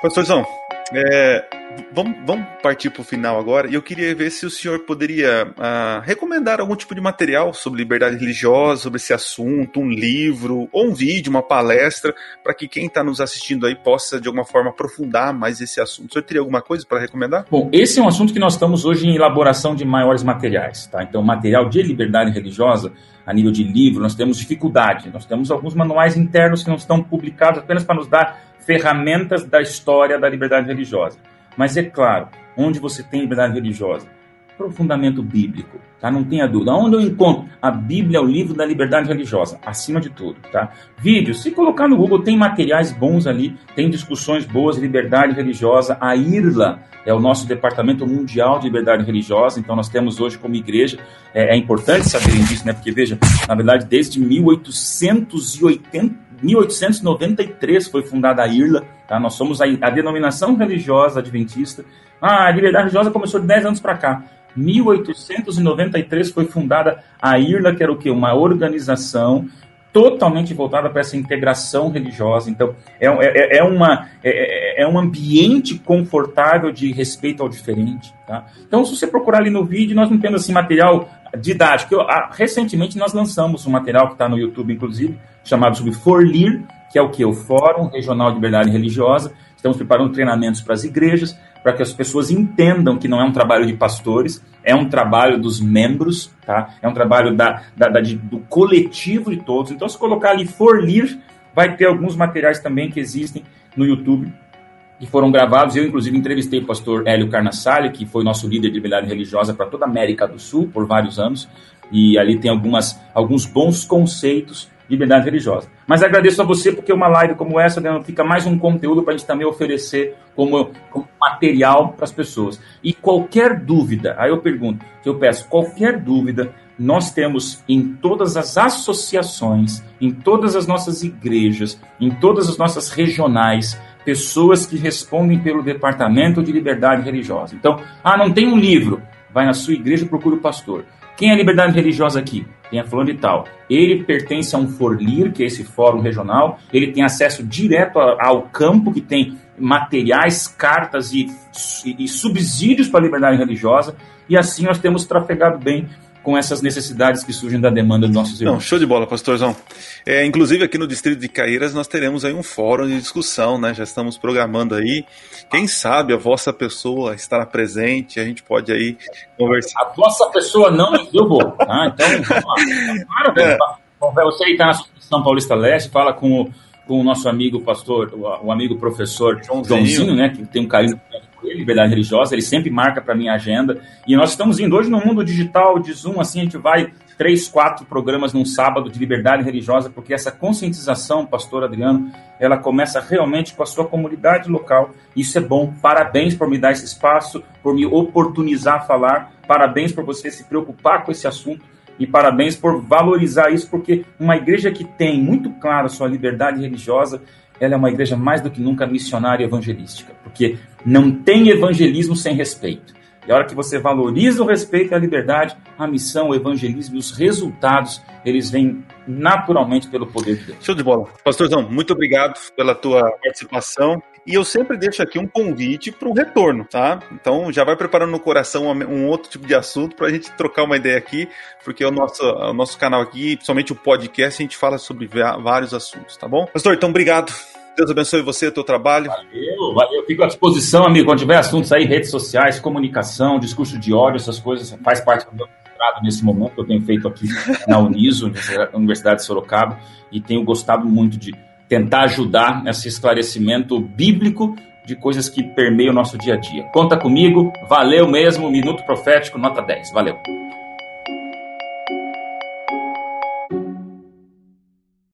Pastorzão, é, vamos, vamos partir para o final agora. E eu queria ver se o senhor poderia uh, recomendar algum tipo de material sobre liberdade religiosa, sobre esse assunto, um livro, ou um vídeo, uma palestra, para que quem está nos assistindo aí possa, de alguma forma, aprofundar mais esse assunto. O senhor teria alguma coisa para recomendar? Bom, esse é um assunto que nós estamos hoje em elaboração de maiores materiais. Tá? Então, material de liberdade religiosa, a nível de livro, nós temos dificuldade. Nós temos alguns manuais internos que não estão publicados apenas para nos dar ferramentas da história da liberdade religiosa. Mas é claro, onde você tem liberdade religiosa? Aprofundamento bíblico, tá? Não tenha dúvida. Onde eu encontro? A Bíblia é o livro da liberdade religiosa, acima de tudo, tá? Vídeos, se colocar no Google, tem materiais bons ali, tem discussões boas, liberdade religiosa. A IRLA é o nosso departamento mundial de liberdade religiosa, então nós temos hoje como igreja, é, é importante saberem disso, né? Porque veja, na verdade, desde 1880 1893 foi fundada a IRLA, tá? nós somos a, a denominação religiosa adventista. Ah, a liberdade religiosa começou de 10 anos para cá. 1893 foi fundada a IRLA, que era o quê? Uma organização totalmente voltada para essa integração religiosa. Então, é, é, é, uma, é, é, um ambiente confortável de respeito ao diferente. Tá? Então, se você procurar ali no vídeo, nós não temos assim, material didático. Eu, ah, recentemente, nós lançamos um material que está no YouTube, inclusive, chamado sobre Forlir, que é o que? O Fórum Regional de Liberdade Religiosa. Estamos preparando treinamentos para as igrejas, para que as pessoas entendam que não é um trabalho de pastores, é um trabalho dos membros, tá? é um trabalho da, da, da de, do coletivo de todos. Então, se colocar ali Forlir, vai ter alguns materiais também que existem no YouTube que foram gravados. Eu, inclusive, entrevistei o pastor Hélio Carnassale, que foi nosso líder de liberdade religiosa para toda a América do Sul por vários anos. E ali tem algumas, alguns bons conceitos liberdade religiosa. Mas agradeço a você porque uma live como essa né, fica mais um conteúdo para a gente também oferecer como, como material para as pessoas. E qualquer dúvida, aí eu pergunto, eu peço, qualquer dúvida, nós temos em todas as associações, em todas as nossas igrejas, em todas as nossas regionais, pessoas que respondem pelo Departamento de Liberdade Religiosa. Então, ah, não tem um livro, vai na sua igreja e procura o pastor. Quem é liberdade religiosa aqui? Tem a fulano de tal. Ele pertence a um Forlir, que é esse fórum regional. Ele tem acesso direto ao campo, que tem materiais, cartas e, e subsídios para a liberdade religiosa. E assim nós temos trafegado bem com essas necessidades que surgem da demanda dos nossos irmãos. Não, show de bola, pastorzão. É, inclusive aqui no Distrito de Caeiras nós teremos aí um fórum de discussão, né? Já estamos programando aí. Quem sabe a vossa pessoa estará presente, a gente pode aí conversar. A vossa pessoa não, eu vou. Tá? Então, claro, é. você aí está na São Paulista Leste, fala com o, com o nosso amigo pastor, o, o amigo professor Joãozinho. Joãozinho, né? Que tem um carinho liberdade religiosa, ele sempre marca para minha agenda. E nós estamos indo hoje no mundo digital de Zoom, assim, a gente vai três, quatro programas num sábado de liberdade religiosa, porque essa conscientização, pastor Adriano, ela começa realmente com a sua comunidade local. Isso é bom. Parabéns por me dar esse espaço, por me oportunizar a falar. Parabéns por você se preocupar com esse assunto. E parabéns por valorizar isso, porque uma igreja que tem muito clara a sua liberdade religiosa, ela é uma igreja mais do que nunca missionária e evangelística, porque não tem evangelismo sem respeito. E a hora que você valoriza o respeito e a liberdade, a missão, o evangelismo e os resultados, eles vêm naturalmente pelo poder de Deus. Show de bola. Pastorzão, muito obrigado pela tua participação. E eu sempre deixo aqui um convite para um retorno, tá? Então já vai preparando no coração um outro tipo de assunto para a gente trocar uma ideia aqui, porque o nosso, o nosso canal aqui, principalmente o podcast, a gente fala sobre vários assuntos, tá bom? Pastor, então obrigado. Deus abençoe você, o teu trabalho. Valeu, valeu. Fico à disposição, amigo. Quando tiver assuntos aí, redes sociais, comunicação, discurso de ódio, essas coisas, faz parte do meu mestrado nesse momento que eu tenho feito aqui na Uniso, Universidade de Sorocaba, e tenho gostado muito de tentar ajudar nesse esclarecimento bíblico de coisas que permeiam o nosso dia a dia. Conta comigo, valeu mesmo, Minuto Profético, nota 10. Valeu.